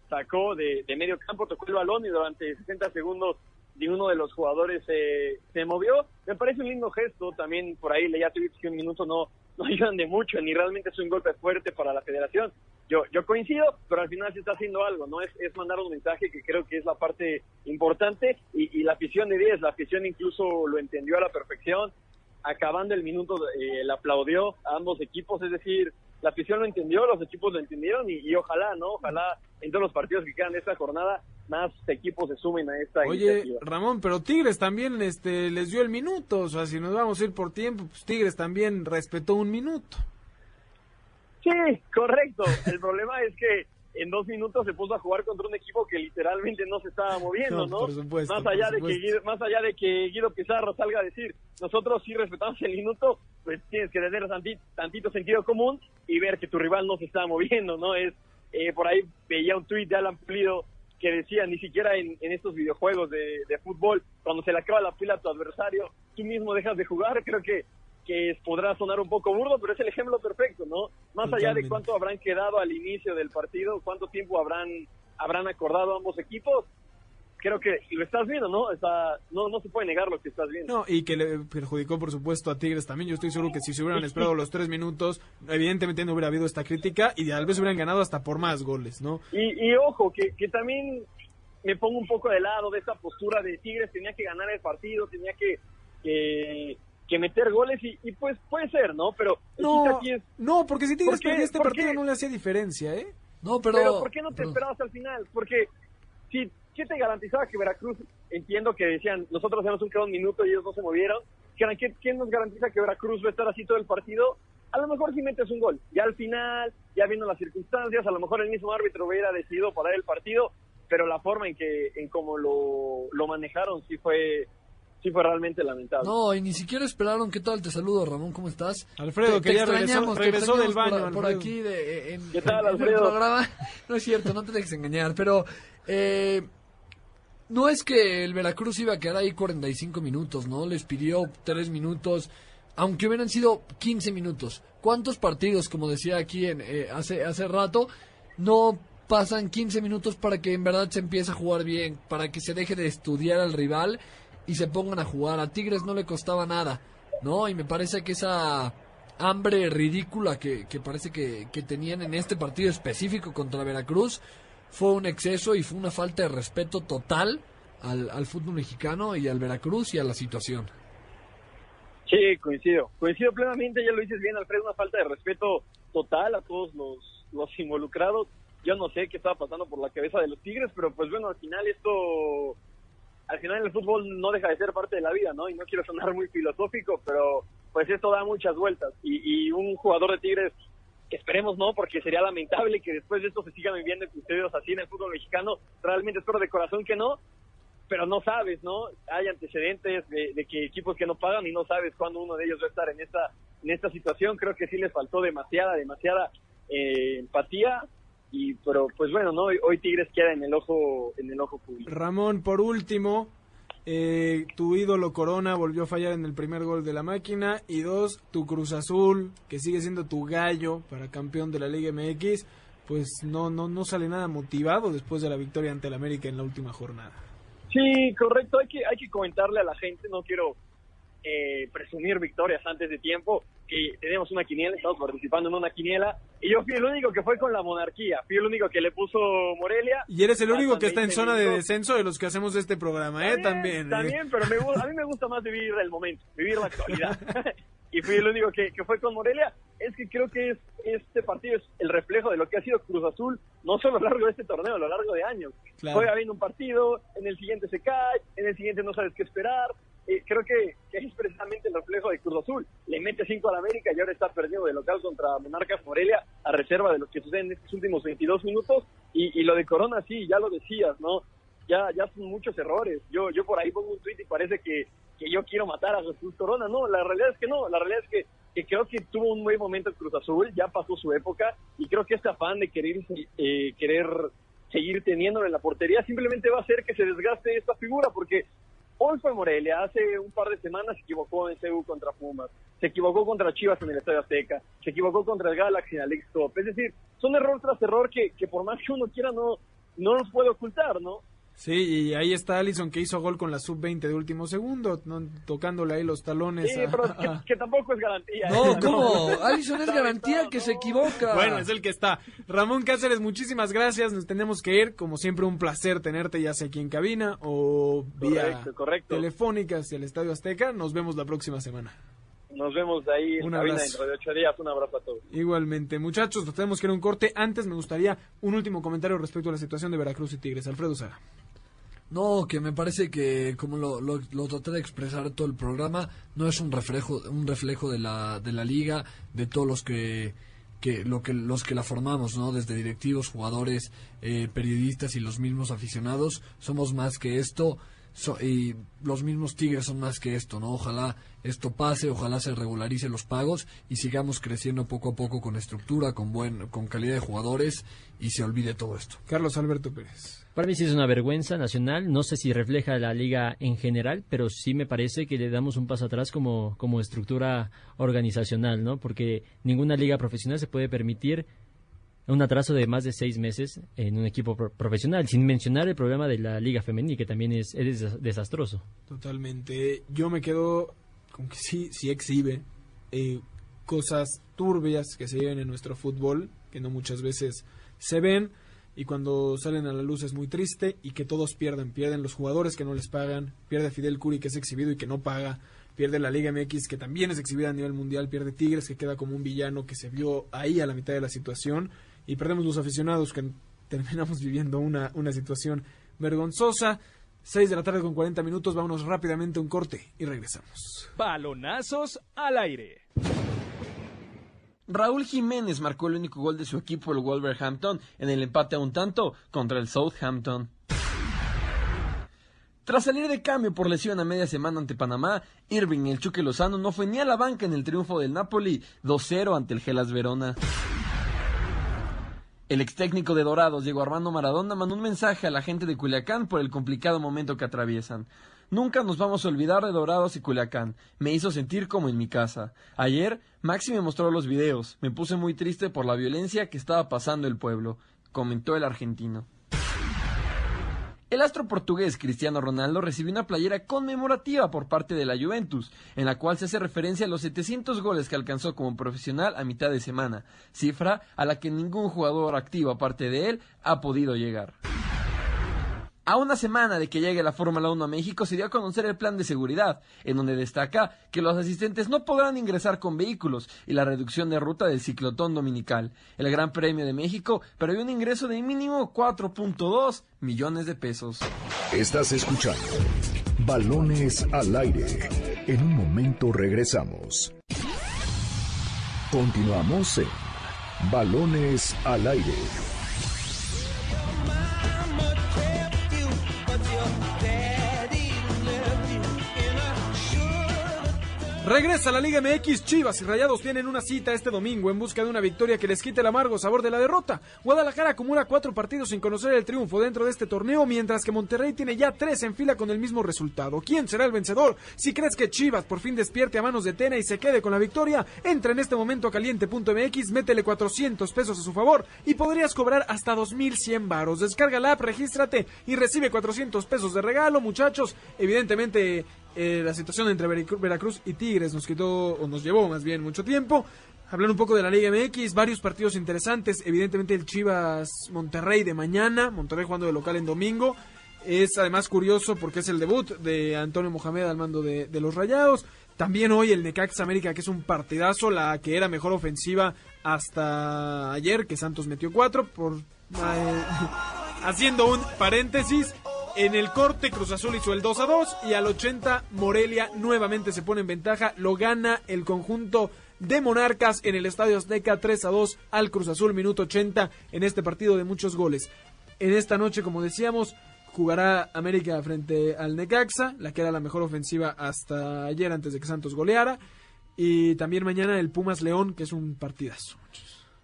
sacó de, medio campo, tocó el balón y durante 60 segundos de uno de los jugadores se movió. Me parece un lindo gesto, también por ahí leía que un minuto no, no ayudan de mucho, ni realmente es un golpe fuerte para la federación. Yo, yo coincido, pero al final se está haciendo algo, ¿no? Es, es mandar un mensaje que creo que es la parte importante y, la afición de 10, la afición incluso lo entendió a la perfección. Acabando el minuto, eh, le aplaudió a ambos equipos, es decir, la afición lo entendió, los equipos lo entendieron y, ojalá, ¿no? Ojalá en todos los partidos que quedan de esta jornada más equipos se sumen a esta Oye, Ramón, pero Tigres también este, les dio el minuto, o sea, si nos vamos a ir por tiempo, pues Tigres también respetó un minuto. Sí, correcto. El problema es que en dos minutos se puso a jugar contra un equipo que literalmente no se estaba moviendo, ¿no? Por supuesto, más allá de que Guido, más allá de que Guido Pizarro salga a decir, nosotros sí respetamos el minuto, pues tienes que tener tantito, sentido común y ver que tu rival no se está moviendo, ¿no? Es eh, por ahí veía un tuit de Alan Pulido que decía, ni siquiera en, estos videojuegos de, de, fútbol, cuando se le acaba la pila a tu adversario, tú mismo dejas de jugar. Creo que que podrá sonar un poco burdo, pero es el ejemplo perfecto, ¿no? Más allá de cuánto habrán quedado al inicio del partido, cuánto tiempo habrán habrán acordado ambos equipos, creo que lo estás viendo, ¿no? Está, no, no se puede negar lo que estás viendo. No, y que le perjudicó, por supuesto, a Tigres también. Yo estoy seguro que si se hubieran esperado los tres minutos, evidentemente no hubiera habido esta crítica y tal vez hubieran ganado hasta por más goles, ¿no? Y, ojo, que, que también me pongo un poco de lado de esa postura de Tigres, tenía que ganar el partido, tenía que, que que meter goles y, pues puede ser, ¿no? Pero no, no porque si Tigres perdía este partido no le hacía diferencia, ¿eh? No, pero... ¿por qué no te esperabas al final? Porque si, ¿qué te garantizaba que Veracruz, entiendo que decían, nosotros hacemos un cada un minuto y ellos no se movieron, ¿Qué, ¿quién nos garantiza que Veracruz va a estar así todo el partido? A lo mejor si metes un gol, ya al final, ya viendo las circunstancias, a lo mejor el mismo árbitro hubiera decidido parar el partido, pero la forma en que, en cómo lo, lo manejaron sí fue sí fue realmente lamentable. No, y ni siquiera esperaron. ¿Qué tal? Te saludo, Ramón, ¿cómo estás? Alfredo, que ya regresó, del baño. Por, aquí de, en, ¿Qué tal, Alfredo? No es cierto, no te dejes engañar, pero... Eh, no es que el Veracruz iba a quedar ahí 45 minutos, ¿no? Les pidió 3 minutos, aunque hubieran sido 15 minutos. ¿Cuántos partidos, como decía aquí en, eh, hace, hace rato, no pasan 15 minutos para que en verdad se empiece a jugar bien, para que se deje de estudiar al rival y se pongan a jugar. A Tigres no le costaba nada, ¿no? Y me parece que esa hambre ridícula que, parece que, tenían en este partido específico contra Veracruz fue un exceso y fue una falta de respeto total al, al fútbol mexicano y al Veracruz y a la situación. Sí, coincido. Coincido plenamente, ya lo dices bien, Alfredo, una falta de respeto total a todos los, los involucrados. Yo no sé qué estaba pasando por la cabeza de los Tigres, pero pues bueno, al final esto, al final el fútbol no deja de ser parte de la vida, ¿no? Y no quiero sonar muy filosófico, pero pues esto da muchas vueltas. Y, y un jugador de Tigres, esperemos no, porque sería lamentable que después de esto se sigan viviendo episodios así en el fútbol mexicano, realmente espero de corazón que no, pero no sabes, ¿no? Hay antecedentes de, que equipos que no pagan y no sabes cuándo uno de ellos va a estar en esta, en esta situación. Creo que sí les faltó demasiada, demasiada eh, empatía. Y, pero pues bueno, ¿no? Hoy, Tigres queda en el ojo, en el ojo público. Ramón, por último, eh, tu ídolo Corona volvió a fallar en el primer gol de la máquina. Y dos, tu Cruz Azul, que sigue siendo tu gallo para campeón de la Liga MX, pues no, no, no sale nada motivado después de la victoria ante el América en la última jornada. Sí, correcto. Hay que, hay que comentarle a la gente, no quiero eh, presumir victorias antes de tiempo, que tenemos una quiniela, estamos participando en una quiniela, y yo fui el único que fue con la monarquía, fui el único que le puso Morelia. Y eres el único que está en zona de descenso de los que hacemos este programa, ¿eh? También. También, ¿eh? pero a mí me gusta más vivir el momento, vivir la actualidad. y fui el único que, que, fue con Morelia, es que creo que es, este partido es el reflejo de lo que ha sido Cruz Azul, no solo a lo largo de este torneo, a lo largo de años. Juega bien un partido, en el siguiente se cae, en el siguiente no sabes qué esperar. Eh, creo que, es precisamente el reflejo de Cruz Azul. Le mete 5 a la América y ahora está perdiendo de local contra Monarcas Morelia a reserva de lo que sucede en estos últimos 22 minutos. Y, y lo de Corona, sí, ya lo decías, ¿no? Ya, ya son muchos errores. Yo, yo por ahí pongo un tweet y parece que que yo quiero matar a Jesús Corona. No, la realidad es que no. La realidad es que, que creo que tuvo un buen momento el Cruz Azul, ya pasó su época y creo que este afán de querer, eh, querer seguir teniéndolo en la portería simplemente va a hacer que se desgaste esta figura porque hoy fue Morelia, hace un par de semanas se equivocó en CEU contra Pumas, se equivocó contra Chivas en el Estadio Azteca, se equivocó contra el Galaxy en Alex Top. Es decir, son error tras error que, que por más que uno quiera no, no los puede ocultar, ¿no? Sí, y ahí está Allison que hizo gol con la sub-20 de último segundo, tocándole ahí los talones. Sí, pero que, tampoco es garantía. ¿eh? No, ¿cómo? Allison es garantía que se equivoca. Bueno, es el que está. Ramón Cáceres, muchísimas gracias. Nos tenemos que ir. Como siempre, un placer tenerte, ya sea aquí en cabina o vía telefónica hacia el Estadio Azteca. Nos vemos la próxima semana. Nos vemos ahí en cabina dentro de ocho días. Un abrazo a todos. Igualmente. Muchachos, nos tenemos que ir a un corte. Antes me gustaría un último comentario respecto a la situación de Veracruz y Tigres. Alfredo Sara. No, que me parece que, como lo, lo, traté de expresar todo el programa, no es un reflejo, un reflejo de la, de la liga, de todos los que, que, lo que los que la formamos, ¿no? Desde directivos, jugadores, eh, periodistas y los mismos aficionados, somos más que esto y los mismos Tigres son más que esto, ¿no? Ojalá esto pase, ojalá se regularice los pagos y sigamos creciendo poco a poco con estructura, con buen, con calidad de jugadores y se olvide todo esto. Carlos Alberto Pérez. Para mí sí es una vergüenza nacional, no sé si refleja la liga en general, pero sí me parece que le damos un paso atrás como, como estructura organizacional, ¿no? Porque ninguna liga profesional se puede permitir un atraso de más de seis meses en un equipo profesional, sin mencionar el problema de la liga femenil, que también es, desastroso. Totalmente. Yo me quedo con que sí, sí exhibe eh, cosas turbias que se viven en nuestro fútbol, que no muchas veces se ven, y cuando salen a la luz es muy triste, y que todos pierden. Pierden los jugadores que no les pagan, pierde Fidel Curi que es exhibido y que no paga, pierde la Liga MX que también es exhibida a nivel mundial, pierde Tigres que queda como un villano que se vio ahí a la mitad de la situación y perdemos los aficionados que terminamos viviendo una, una situación vergonzosa. 6 de la tarde con 40 minutos, vámonos rápidamente a un corte y regresamos. Balonazos al aire. Raúl Jiménez marcó el único gol de su equipo, el Wolverhampton, en el empate a un tanto contra el Southampton. Tras salir de cambio por lesión a media semana ante Panamá, Irving el Chuque Lozano no fue ni a la banca en el triunfo del Napoli 2-0 ante el Gelas Verona. El ex técnico de Dorados, Diego Armando Maradona, mandó un mensaje a la gente de Culiacán por el complicado momento que atraviesan. Nunca nos vamos a olvidar de Dorados y Culiacán. Me hizo sentir como en mi casa. Ayer, Maxi me mostró los videos. Me puse muy triste por la violencia que estaba pasando el pueblo. comentó el argentino. El astro portugués Cristiano Ronaldo recibió una playera conmemorativa por parte de la Juventus, en la cual se hace referencia a los 700 goles que alcanzó como profesional a mitad de semana, cifra a la que ningún jugador activo aparte de él ha podido llegar. A una semana de que llegue la Fórmula 1 a México se dio a conocer el plan de seguridad, en donde destaca que los asistentes no podrán ingresar con vehículos y la reducción de ruta del ciclotón dominical. El Gran Premio de México prevé un ingreso de mínimo 4.2 millones de pesos. Estás escuchando Balones al aire. En un momento regresamos. Continuamos en Balones al aire. Regresa la Liga MX, Chivas y Rayados tienen una cita este domingo en busca de una victoria que les quite el amargo sabor de la derrota. Guadalajara acumula cuatro partidos sin conocer el triunfo dentro de este torneo, mientras que Monterrey tiene ya tres en fila con el mismo resultado. ¿Quién será el vencedor? Si crees que Chivas por fin despierte a manos de Tena y se quede con la victoria, entra en este momento a caliente.mx, métele 400 pesos a su favor y podrías cobrar hasta 2100 varos. Descarga la app, regístrate y recibe 400 pesos de regalo, muchachos. Evidentemente eh, la situación entre Veracruz y Tigres nos quitó, o nos llevó más bien mucho tiempo. Hablar un poco de la Liga MX, varios partidos interesantes. Evidentemente el Chivas Monterrey de mañana, Monterrey jugando de local en domingo. Es además curioso porque es el debut de Antonio Mohamed al mando de, los Rayados. También hoy el Necaxa América, que es un partidazo, la que era mejor ofensiva hasta ayer, que Santos metió cuatro. Por, eh, haciendo un paréntesis, en el corte, Cruz Azul hizo el 2 a 2 y al 80 Morelia nuevamente se pone en ventaja. Lo gana el conjunto de Monarcas en el Estadio Azteca 3 a 2 al Cruz Azul, minuto 80 en este partido de muchos goles. En esta noche, como decíamos, jugará América frente al Necaxa, la que era la mejor ofensiva hasta ayer antes de que Santos goleara. Y también mañana el Pumas León, que es un partidazo.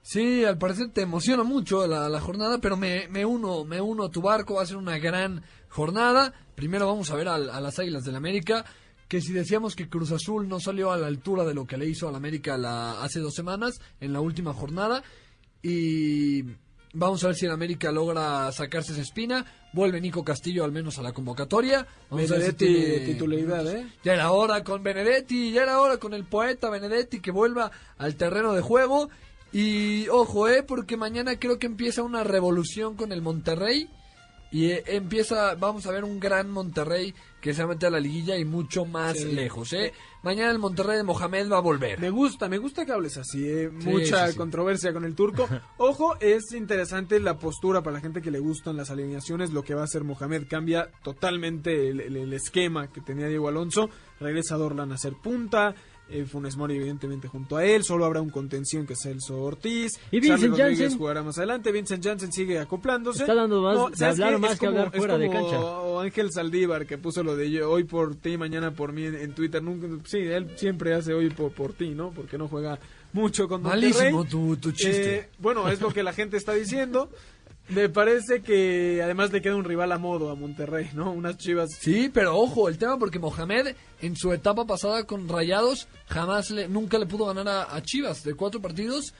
Sí, al parecer te emociona mucho la, jornada, pero me, me, uno, me uno a tu barco, va a ser una gran jornada. Primero vamos a ver a, las Águilas del América, que si decíamos que Cruz Azul no salió a la altura de lo que le hizo al América la, hace dos semanas, en la última jornada, y vamos a ver si el América logra sacarse esa espina. Vuelve Nico Castillo al menos a la convocatoria. Vamos Benedetti, titularidad, ¿eh? Ya era hora con Benedetti, ya era hora con el poeta Benedetti que vuelva al terreno de juego y ojo, eh, porque mañana creo que empieza una revolución con el Monterrey. Y eh, empieza, vamos a ver un gran Monterrey que se va a meter a la liguilla y mucho más lejos, ¿eh? Mañana el Monterrey de Mohamed va a volver. Me gusta, me gusta que hables así, ¿eh? Mucha controversia con el turco. Ojo, es interesante la postura para la gente que le gustan las alineaciones, lo que va a hacer Mohamed. Cambia totalmente el, el esquema que tenía Diego Alonso. Regresa Dorlan a ser punta eh, Funes Mori evidentemente junto a él, solo habrá un contención que es Celso Ortiz, y Vincent Janssen jugará más adelante, Vincent Janssen sigue acoplándose. Está dando más, hablar más que hablar fuera de cancha. O Ángel Saldívar que puso lo de hoy por ti, mañana por mí en, Twitter, nunca, sí, él siempre hace hoy por, por ti, ¿no? Porque no juega mucho con Malísimo tu, tu chiste. Eh, bueno, es lo que la gente está diciendo. Me parece que además le queda un rival a modo a Monterrey, ¿no? Unas chivas. Sí, pero ojo, el tema porque Mohamed en su etapa pasada con Rayados jamás le, nunca le pudo ganar a, a Chivas de cuatro partidos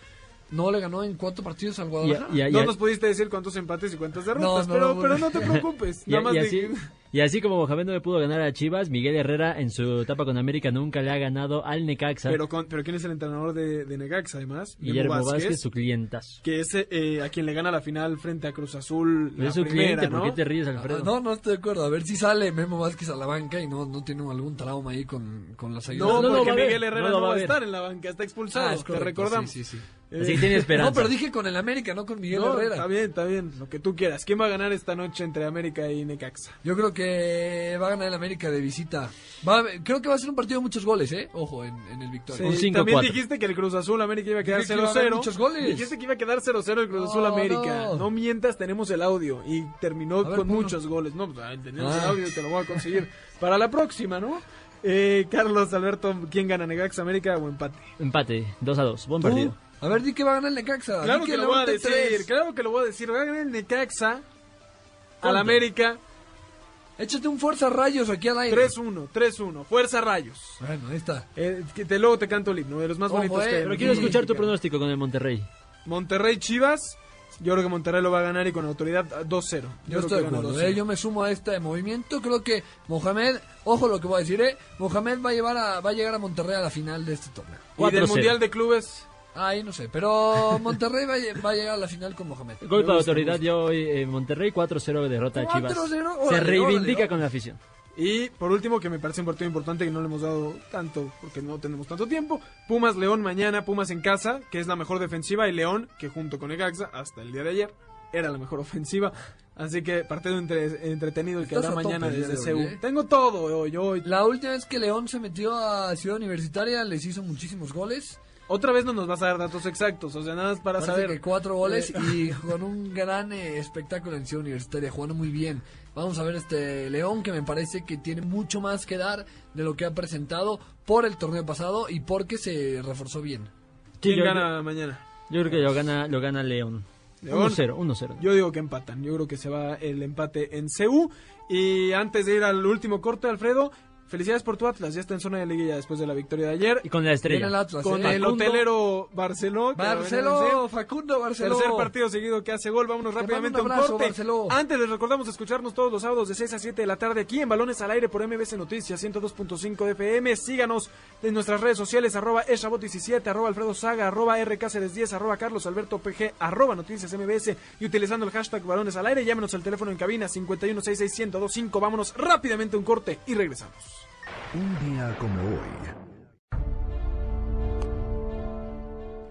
no le ganó en cuatro partidos al Guadalajara. no nos pudiste decir cuántos empates y cuántas derrotas, pero, pero no te preocupes. y, así, como Mohamed no le pudo ganar a Chivas, Miguel Herrera en su etapa con América nunca le ha ganado al Necaxa. Pero, pero ¿quién es el entrenador de, Necaxa además? Guillermo Vázquez, Vázquez, su clientas. Que es eh, a quien le gana la final frente a Cruz Azul. es su cliente, ¿por qué te ríes, Alfredo? no, no estoy de acuerdo. A ver si sale Memo Vázquez a la banca y no, no tiene algún trauma ahí con, con las ayudas. No, porque Miguel Herrera no, va a estar en la banca, está expulsado. Ah, te recordamos. Sí, sí, sí. Así que tiene esperanza. No, pero dije con el América, no con Miguel Herrera. Está bien, está bien, lo que tú quieras. ¿Quién va a ganar esta noche entre América y Necaxa? Yo creo que va a ganar el América de visita. creo que va a ser un partido de muchos goles, ¿eh? Ojo, en, el Victoria. Sí, también dijiste que el Cruz Azul América iba a quedar 0-0. muchos goles. Dijiste que iba a quedar 0-0 el Cruz Azul América. No. mientas, tenemos el audio. Y terminó con muchos goles. No, pues, tenemos el ah. audio, te lo voy a conseguir para la próxima, ¿no? Eh, Carlos Alberto, ¿quién gana Necaxa América o empate? Empate, 2 a 2, buen partido. A ver, di que va a ganar el Necaxa. Claro que, lo voy a decir, claro que lo voy a decir. Va a ganar el Necaxa al América. Échate un Fuerza Rayos aquí al aire. 3-1, 3-1. Fuerza Rayos. Bueno, ahí está. Eh, te, luego te canto el himno, de los más bonitos que Pero quiero escuchar tu pronóstico con el Monterrey. Monterrey Chivas. Yo creo que Monterrey lo va a ganar y con autoridad 2-0. Yo, estoy de acuerdo, ¿eh? yo me sumo a este movimiento. Creo que Mohamed, ojo lo que voy a decir, ¿eh? Mohamed va a, llevar a, va a llegar a Monterrey a la final de este torneo. ¿Y del Mundial de Clubes? Ahí no sé, pero Monterrey va a, llegar a la final con Mohamed. Gol para autoridad, yo eh, Monterrey 4-0 derrota de Chivas. Se reivindica con la afición. Y por último, que me parece un partido importante que no le hemos dado tanto porque no tenemos tanto tiempo. Pumas León mañana, Pumas en casa, que es la mejor defensiva, y León, que junto con Egaxa, hasta el día de ayer, era la mejor ofensiva. Así que partido entretenido el que habrá mañana desde CEU. ¿eh? Tengo todo hoy, hoy. La última vez que León se metió a Ciudad Universitaria les hizo muchísimos goles. Otra vez no nos vas a dar datos exactos, o sea, nada más para saber. Que cuatro goles eh, y con un gran eh, espectáculo en Ciudad Universitaria, jugando muy bien. Vamos a ver este León que me parece que tiene mucho más que dar de lo que ha presentado por el torneo pasado y porque se reforzó bien. ¿Quién gana mañana? Yo creo que lo gana, lo gana León. 1-0, 1-0. Yo digo que empatan. Yo creo que se va el empate en CU. Y antes de ir al último corte, Alfredo, Felicidades por tu Atlas, ya está en zona de liguilla después de la victoria de ayer. Y con la estrella. El con el hotelero Barceló. Barceló, Facundo Barceló. Tercer partido seguido que hace gol. Vámonos rápidamente a un corte. Antes les recordamos escucharnos todos los sábados de 6 a 7 de la tarde aquí en Balones al Aire por MBC Noticias 102.5 FM. Síganos en nuestras redes sociales, arroba eshabot17, arroba alfredo saga, arroba rcáceres10, arroba carlos alberto pg, arroba noticias mbs y utilizando el hashtag Balones al Aire. Llámenos al teléfono en cabina 5166125. Vámonos rápidamente un corte y regresamos. Un día como hoy.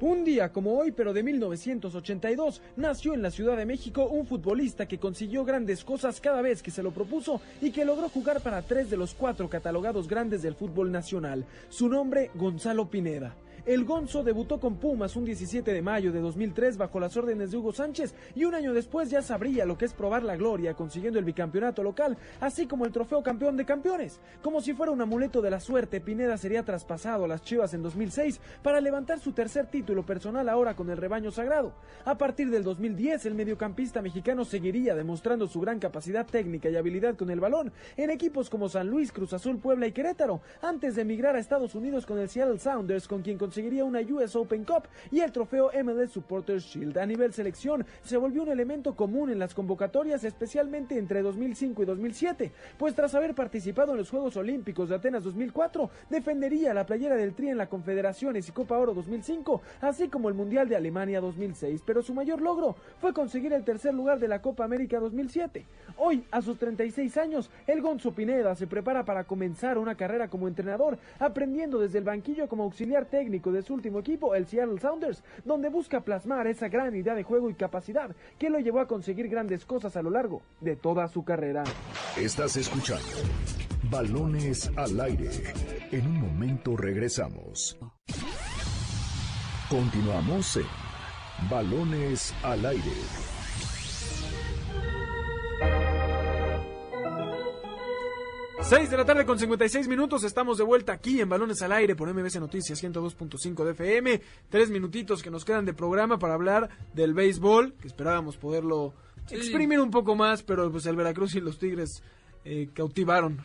Un día como hoy, pero de 1982, nació en la Ciudad de México un futbolista que consiguió grandes cosas cada vez que se lo propuso y que logró jugar para tres de los cuatro catalogados grandes del fútbol nacional. Su nombre, Gonzalo Pineda. El Gonzo debutó con Pumas un 17 de mayo de 2003 bajo las órdenes de Hugo Sánchez y un año después ya sabría lo que es probar la gloria consiguiendo el bicampeonato local, así como el trofeo campeón de campeones. Como si fuera un amuleto de la suerte, Pineda sería traspasado a las Chivas en 2006 para levantar su tercer título personal ahora con el rebaño sagrado. A partir del 2010, el mediocampista mexicano seguiría demostrando su gran capacidad técnica y habilidad con el balón en equipos como San Luis, Cruz Azul, Puebla y Querétaro, antes de emigrar a Estados Unidos con el Seattle Sounders, con quien conseguiría una US Open Cup y el trofeo MLS Supporters Shield. A nivel selección, se volvió un elemento común en las convocatorias, especialmente entre 2005 y 2007, pues tras haber participado en los Juegos Olímpicos de Atenas 2004, defendería la playera del Tri en la Confederaciones y Copa Oro 2005, así como el Mundial de Alemania 2006, pero su mayor logro fue conseguir el tercer lugar de la Copa América 2007. Hoy, a sus 36 años, el Gonzo Pineda se prepara para comenzar una carrera como entrenador, aprendiendo desde el banquillo como auxiliar técnico de su último equipo, el Seattle Sounders, donde busca plasmar esa gran idea de juego y capacidad que lo llevó a conseguir grandes cosas a lo largo de toda su carrera. Estás escuchando Balones al aire. En un momento regresamos. Continuamos en Balones al aire. 6 de la tarde con 56 minutos, estamos de vuelta aquí en Balones al Aire por MBC Noticias 102.5 de FM. Tres minutitos que nos quedan de programa para hablar del béisbol, que esperábamos poderlo exprimir un poco más, pero pues el Veracruz y los Tigres eh, cautivaron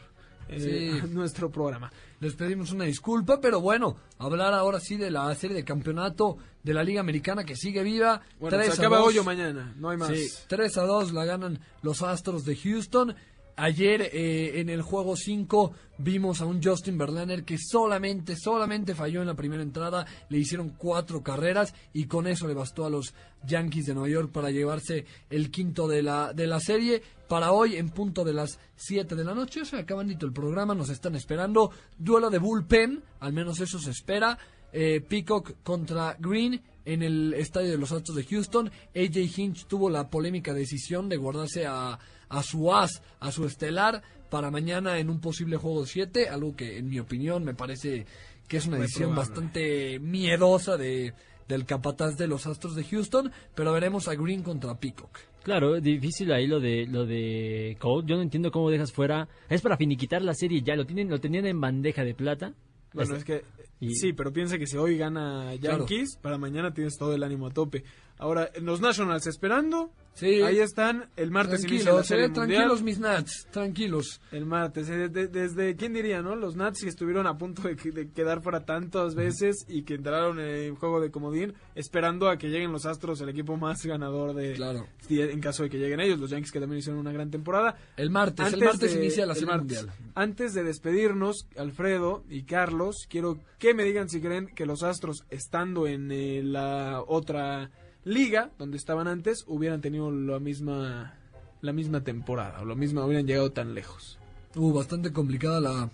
eh, nuestro programa. Les pedimos una disculpa, pero bueno, hablar ahora sí de la serie de campeonato de la Liga Americana que sigue viva. Bueno, se acaba hoy o mañana, no hay más. Sí, 3 a 2 la ganan los Astros de Houston. Ayer eh, en el juego 5 vimos a un Justin Verlander que solamente, solamente falló en la primera entrada, le hicieron cuatro carreras y con eso le bastó a los Yankees de Nueva York para llevarse el quinto de la, de la serie. Para hoy, en punto de las 7 de la noche, o sea, acabandito el programa, nos están esperando duelo de bullpen, al menos eso se espera. Eh, Peacock contra Green en el estadio de los Astros de Houston. AJ Hinch tuvo la polémica decisión de guardarse a a su as, a su estelar para mañana en un posible juego 7, algo que en mi opinión me parece que es una decisión bastante miedosa de del capataz de los Astros de Houston, pero veremos a Green contra Peacock. Claro, difícil ahí lo de lo de Cole. Yo no entiendo cómo dejas fuera. Es para finiquitar la serie ya. Lo tienen lo tenían en bandeja de plata. Bueno, es que sí, pero piensa que si hoy gana Yankees, para mañana tienes todo el ánimo a tope. Ahora, los Nationals esperando. Sí. Ahí están. El martes inicia la Serie eh, Mundial. tranquilos mis Nats, tranquilos. El martes, eh, de- desde, ¿quién diría, no? Los Nats que estuvieron a punto de, de quedar fuera tantas veces y que entraron en juego de comodín, esperando a que lleguen los Astros, el equipo más ganador de... Claro. En caso de que lleguen ellos, los Yankees que también hicieron una gran temporada. El martes, el Antes martes de- inicia la el Serie. Mundial. Antes de despedirnos, Alfredo y Carlos, quiero que me digan si creen que los Astros, estando en eh, la otra liga donde estaban antes, hubieran tenido la misma la misma temporada o lo mismo hubieran llegado tan lejos. Uh, bastante complicada la,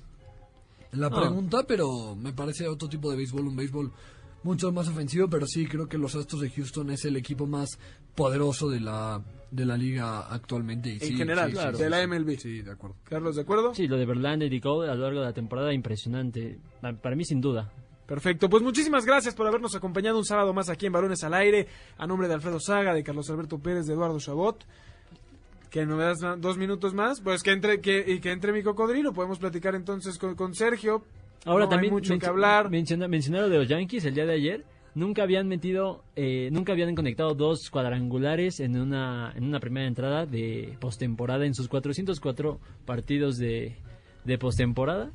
la Ah. pregunta, pero me parece otro tipo de béisbol, un béisbol mucho más ofensivo, pero sí creo que los Astros de Houston es el equipo más poderoso de la de la liga actualmente. Y En sí, general, sí, claro, sí, de la. MLB. Sí, de acuerdo. Carlos, ¿de acuerdo? Sí, lo de Verlander y Cole a lo largo de la temporada impresionante. Pa- Para mí sin duda. Perfecto, pues muchísimas gracias por habernos acompañado un sábado más aquí en Balones al Aire, a nombre de Alfredo Saga, de Carlos Alberto Pérez, de Eduardo Chabot. Que no me das dos minutos más, pues que entre que, y que entre mi cocodrilo, podemos platicar entonces con, con Sergio. Ahora No también hay mucho que hablar. menciona- mencionaron de los Yankees el día de ayer. Nunca habían metido, eh, nunca habían conectado dos cuadrangulares en una, en una primera entrada de postemporada en sus 404 partidos de, de postemporada.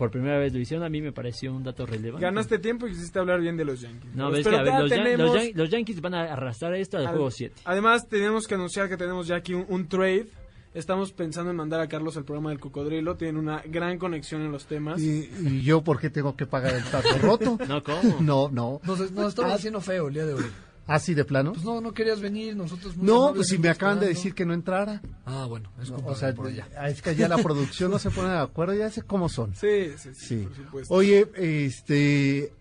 Por primera vez lo hicieron, a mí me pareció un dato relevante. Ganaste tiempo y quisiste hablar bien de los Yankees. No, ves que pero a ver, ya los, Yan- tenemos- los Yan- los Yankees van a arrastrar esto al juego 7. Además, tenemos que anunciar que tenemos ya aquí un, un trade. Estamos pensando en mandar a Carlos al programa del Cocodrilo. Tiene una gran conexión en los temas. ¿Y, y yo por qué tengo que pagar el tato roto? No, ¿cómo? No, no. Nos, nos estamos haciendo feo el día de hoy. ¿Así de plano? Pues no, no querías venir, nosotros muy No, pues si me acaban de decir que no entrara. Ah, bueno, es culpa O sea, allá. es que ya la producción no se pone de acuerdo, ya sé cómo son. Sí, sí, sí, Sí. por supuesto. Oye, este,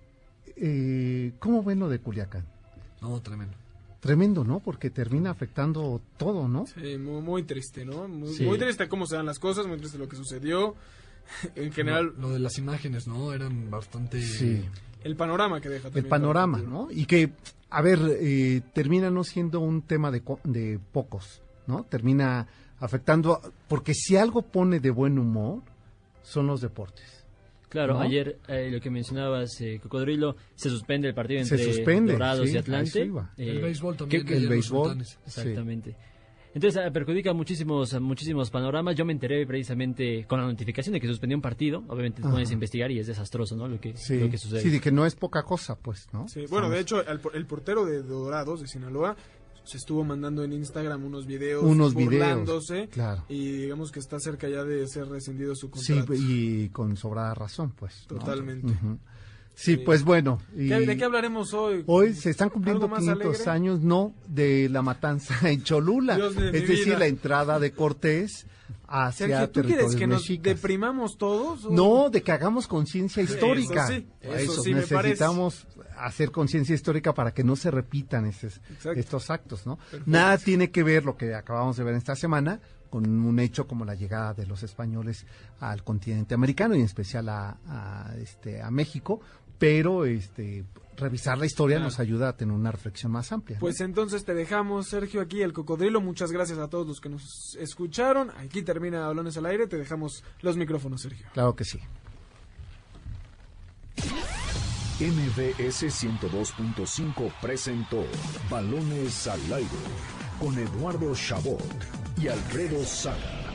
eh, ¿cómo ven lo de Culiacán? No, tremendo. Tremendo, ¿no? Porque termina afectando todo, ¿no? Sí, muy, muy triste, ¿no? Muy, Sí. muy triste cómo se dan las cosas, muy triste lo que sucedió. En general, Lo, lo de las imágenes, ¿no? Eran bastante... Sí. el panorama que deja El también. panorama, el futuro. ¿no? Y que, a ver, eh, termina no siendo un tema de, co- de pocos, ¿no? Termina afectando, a- porque si algo pone de buen humor, son los deportes. Claro, ¿no? ayer eh, lo que mencionabas, eh, Cocodrilo, se suspende el partido Se entre suspende, Dorados sí, y a Atlante. iba. Eh, El béisbol también. que el béisbol. Exactamente. Entonces eh, perjudica muchísimos muchísimos panoramas. Yo me enteré precisamente con la notificación de que suspendió un partido. Obviamente te Ajá. pones a investigar y es desastroso, ¿no? Lo que, Sí, lo que sucede. sí, de que no es poca cosa, pues, ¿no? Sí, bueno, de hecho, el, por- el portero de Dorados, de Sinaloa, se estuvo mandando en Instagram unos videos Unos videos, burlándose. claro. Y digamos que está cerca ya de ser rescindido su Sí, contrato. y con sobrada razón, pues. ¿no? Totalmente. Sí, Sí. pues bueno. y- ¿Qué- ¿De qué hablaremos hoy? Hoy se están cumpliendo ¿Algo más 500 alegre? años, no, de la matanza en Cholula. Dios de mi es decir, vida. la entrada de Cortés hacia Sergio, ¿tú quieres que nos deprimamos todos? o- No, de que hagamos conciencia histórica. Eso sí, eso sí me necesitamos hacer conciencia histórica para que no se repitan esos- Exacto. estos actos, ¿no? Perfecto. Nada tiene que ver lo que acabamos de ver esta semana con un hecho como la llegada de los españoles al continente americano y en especial a, a, este a México, pero este revisar la historia Claro. nos ayuda a tener una reflexión más amplia. ¿no? Pues entonces te dejamos, Sergio, aquí el cocodrilo. Muchas gracias a todos los que nos escucharon. Aquí termina Balones al Aire. Te dejamos los micrófonos, Sergio. claro que sí. MBS 102.5 presentó Balones al aire con Eduardo Chabot y Alfredo Saga.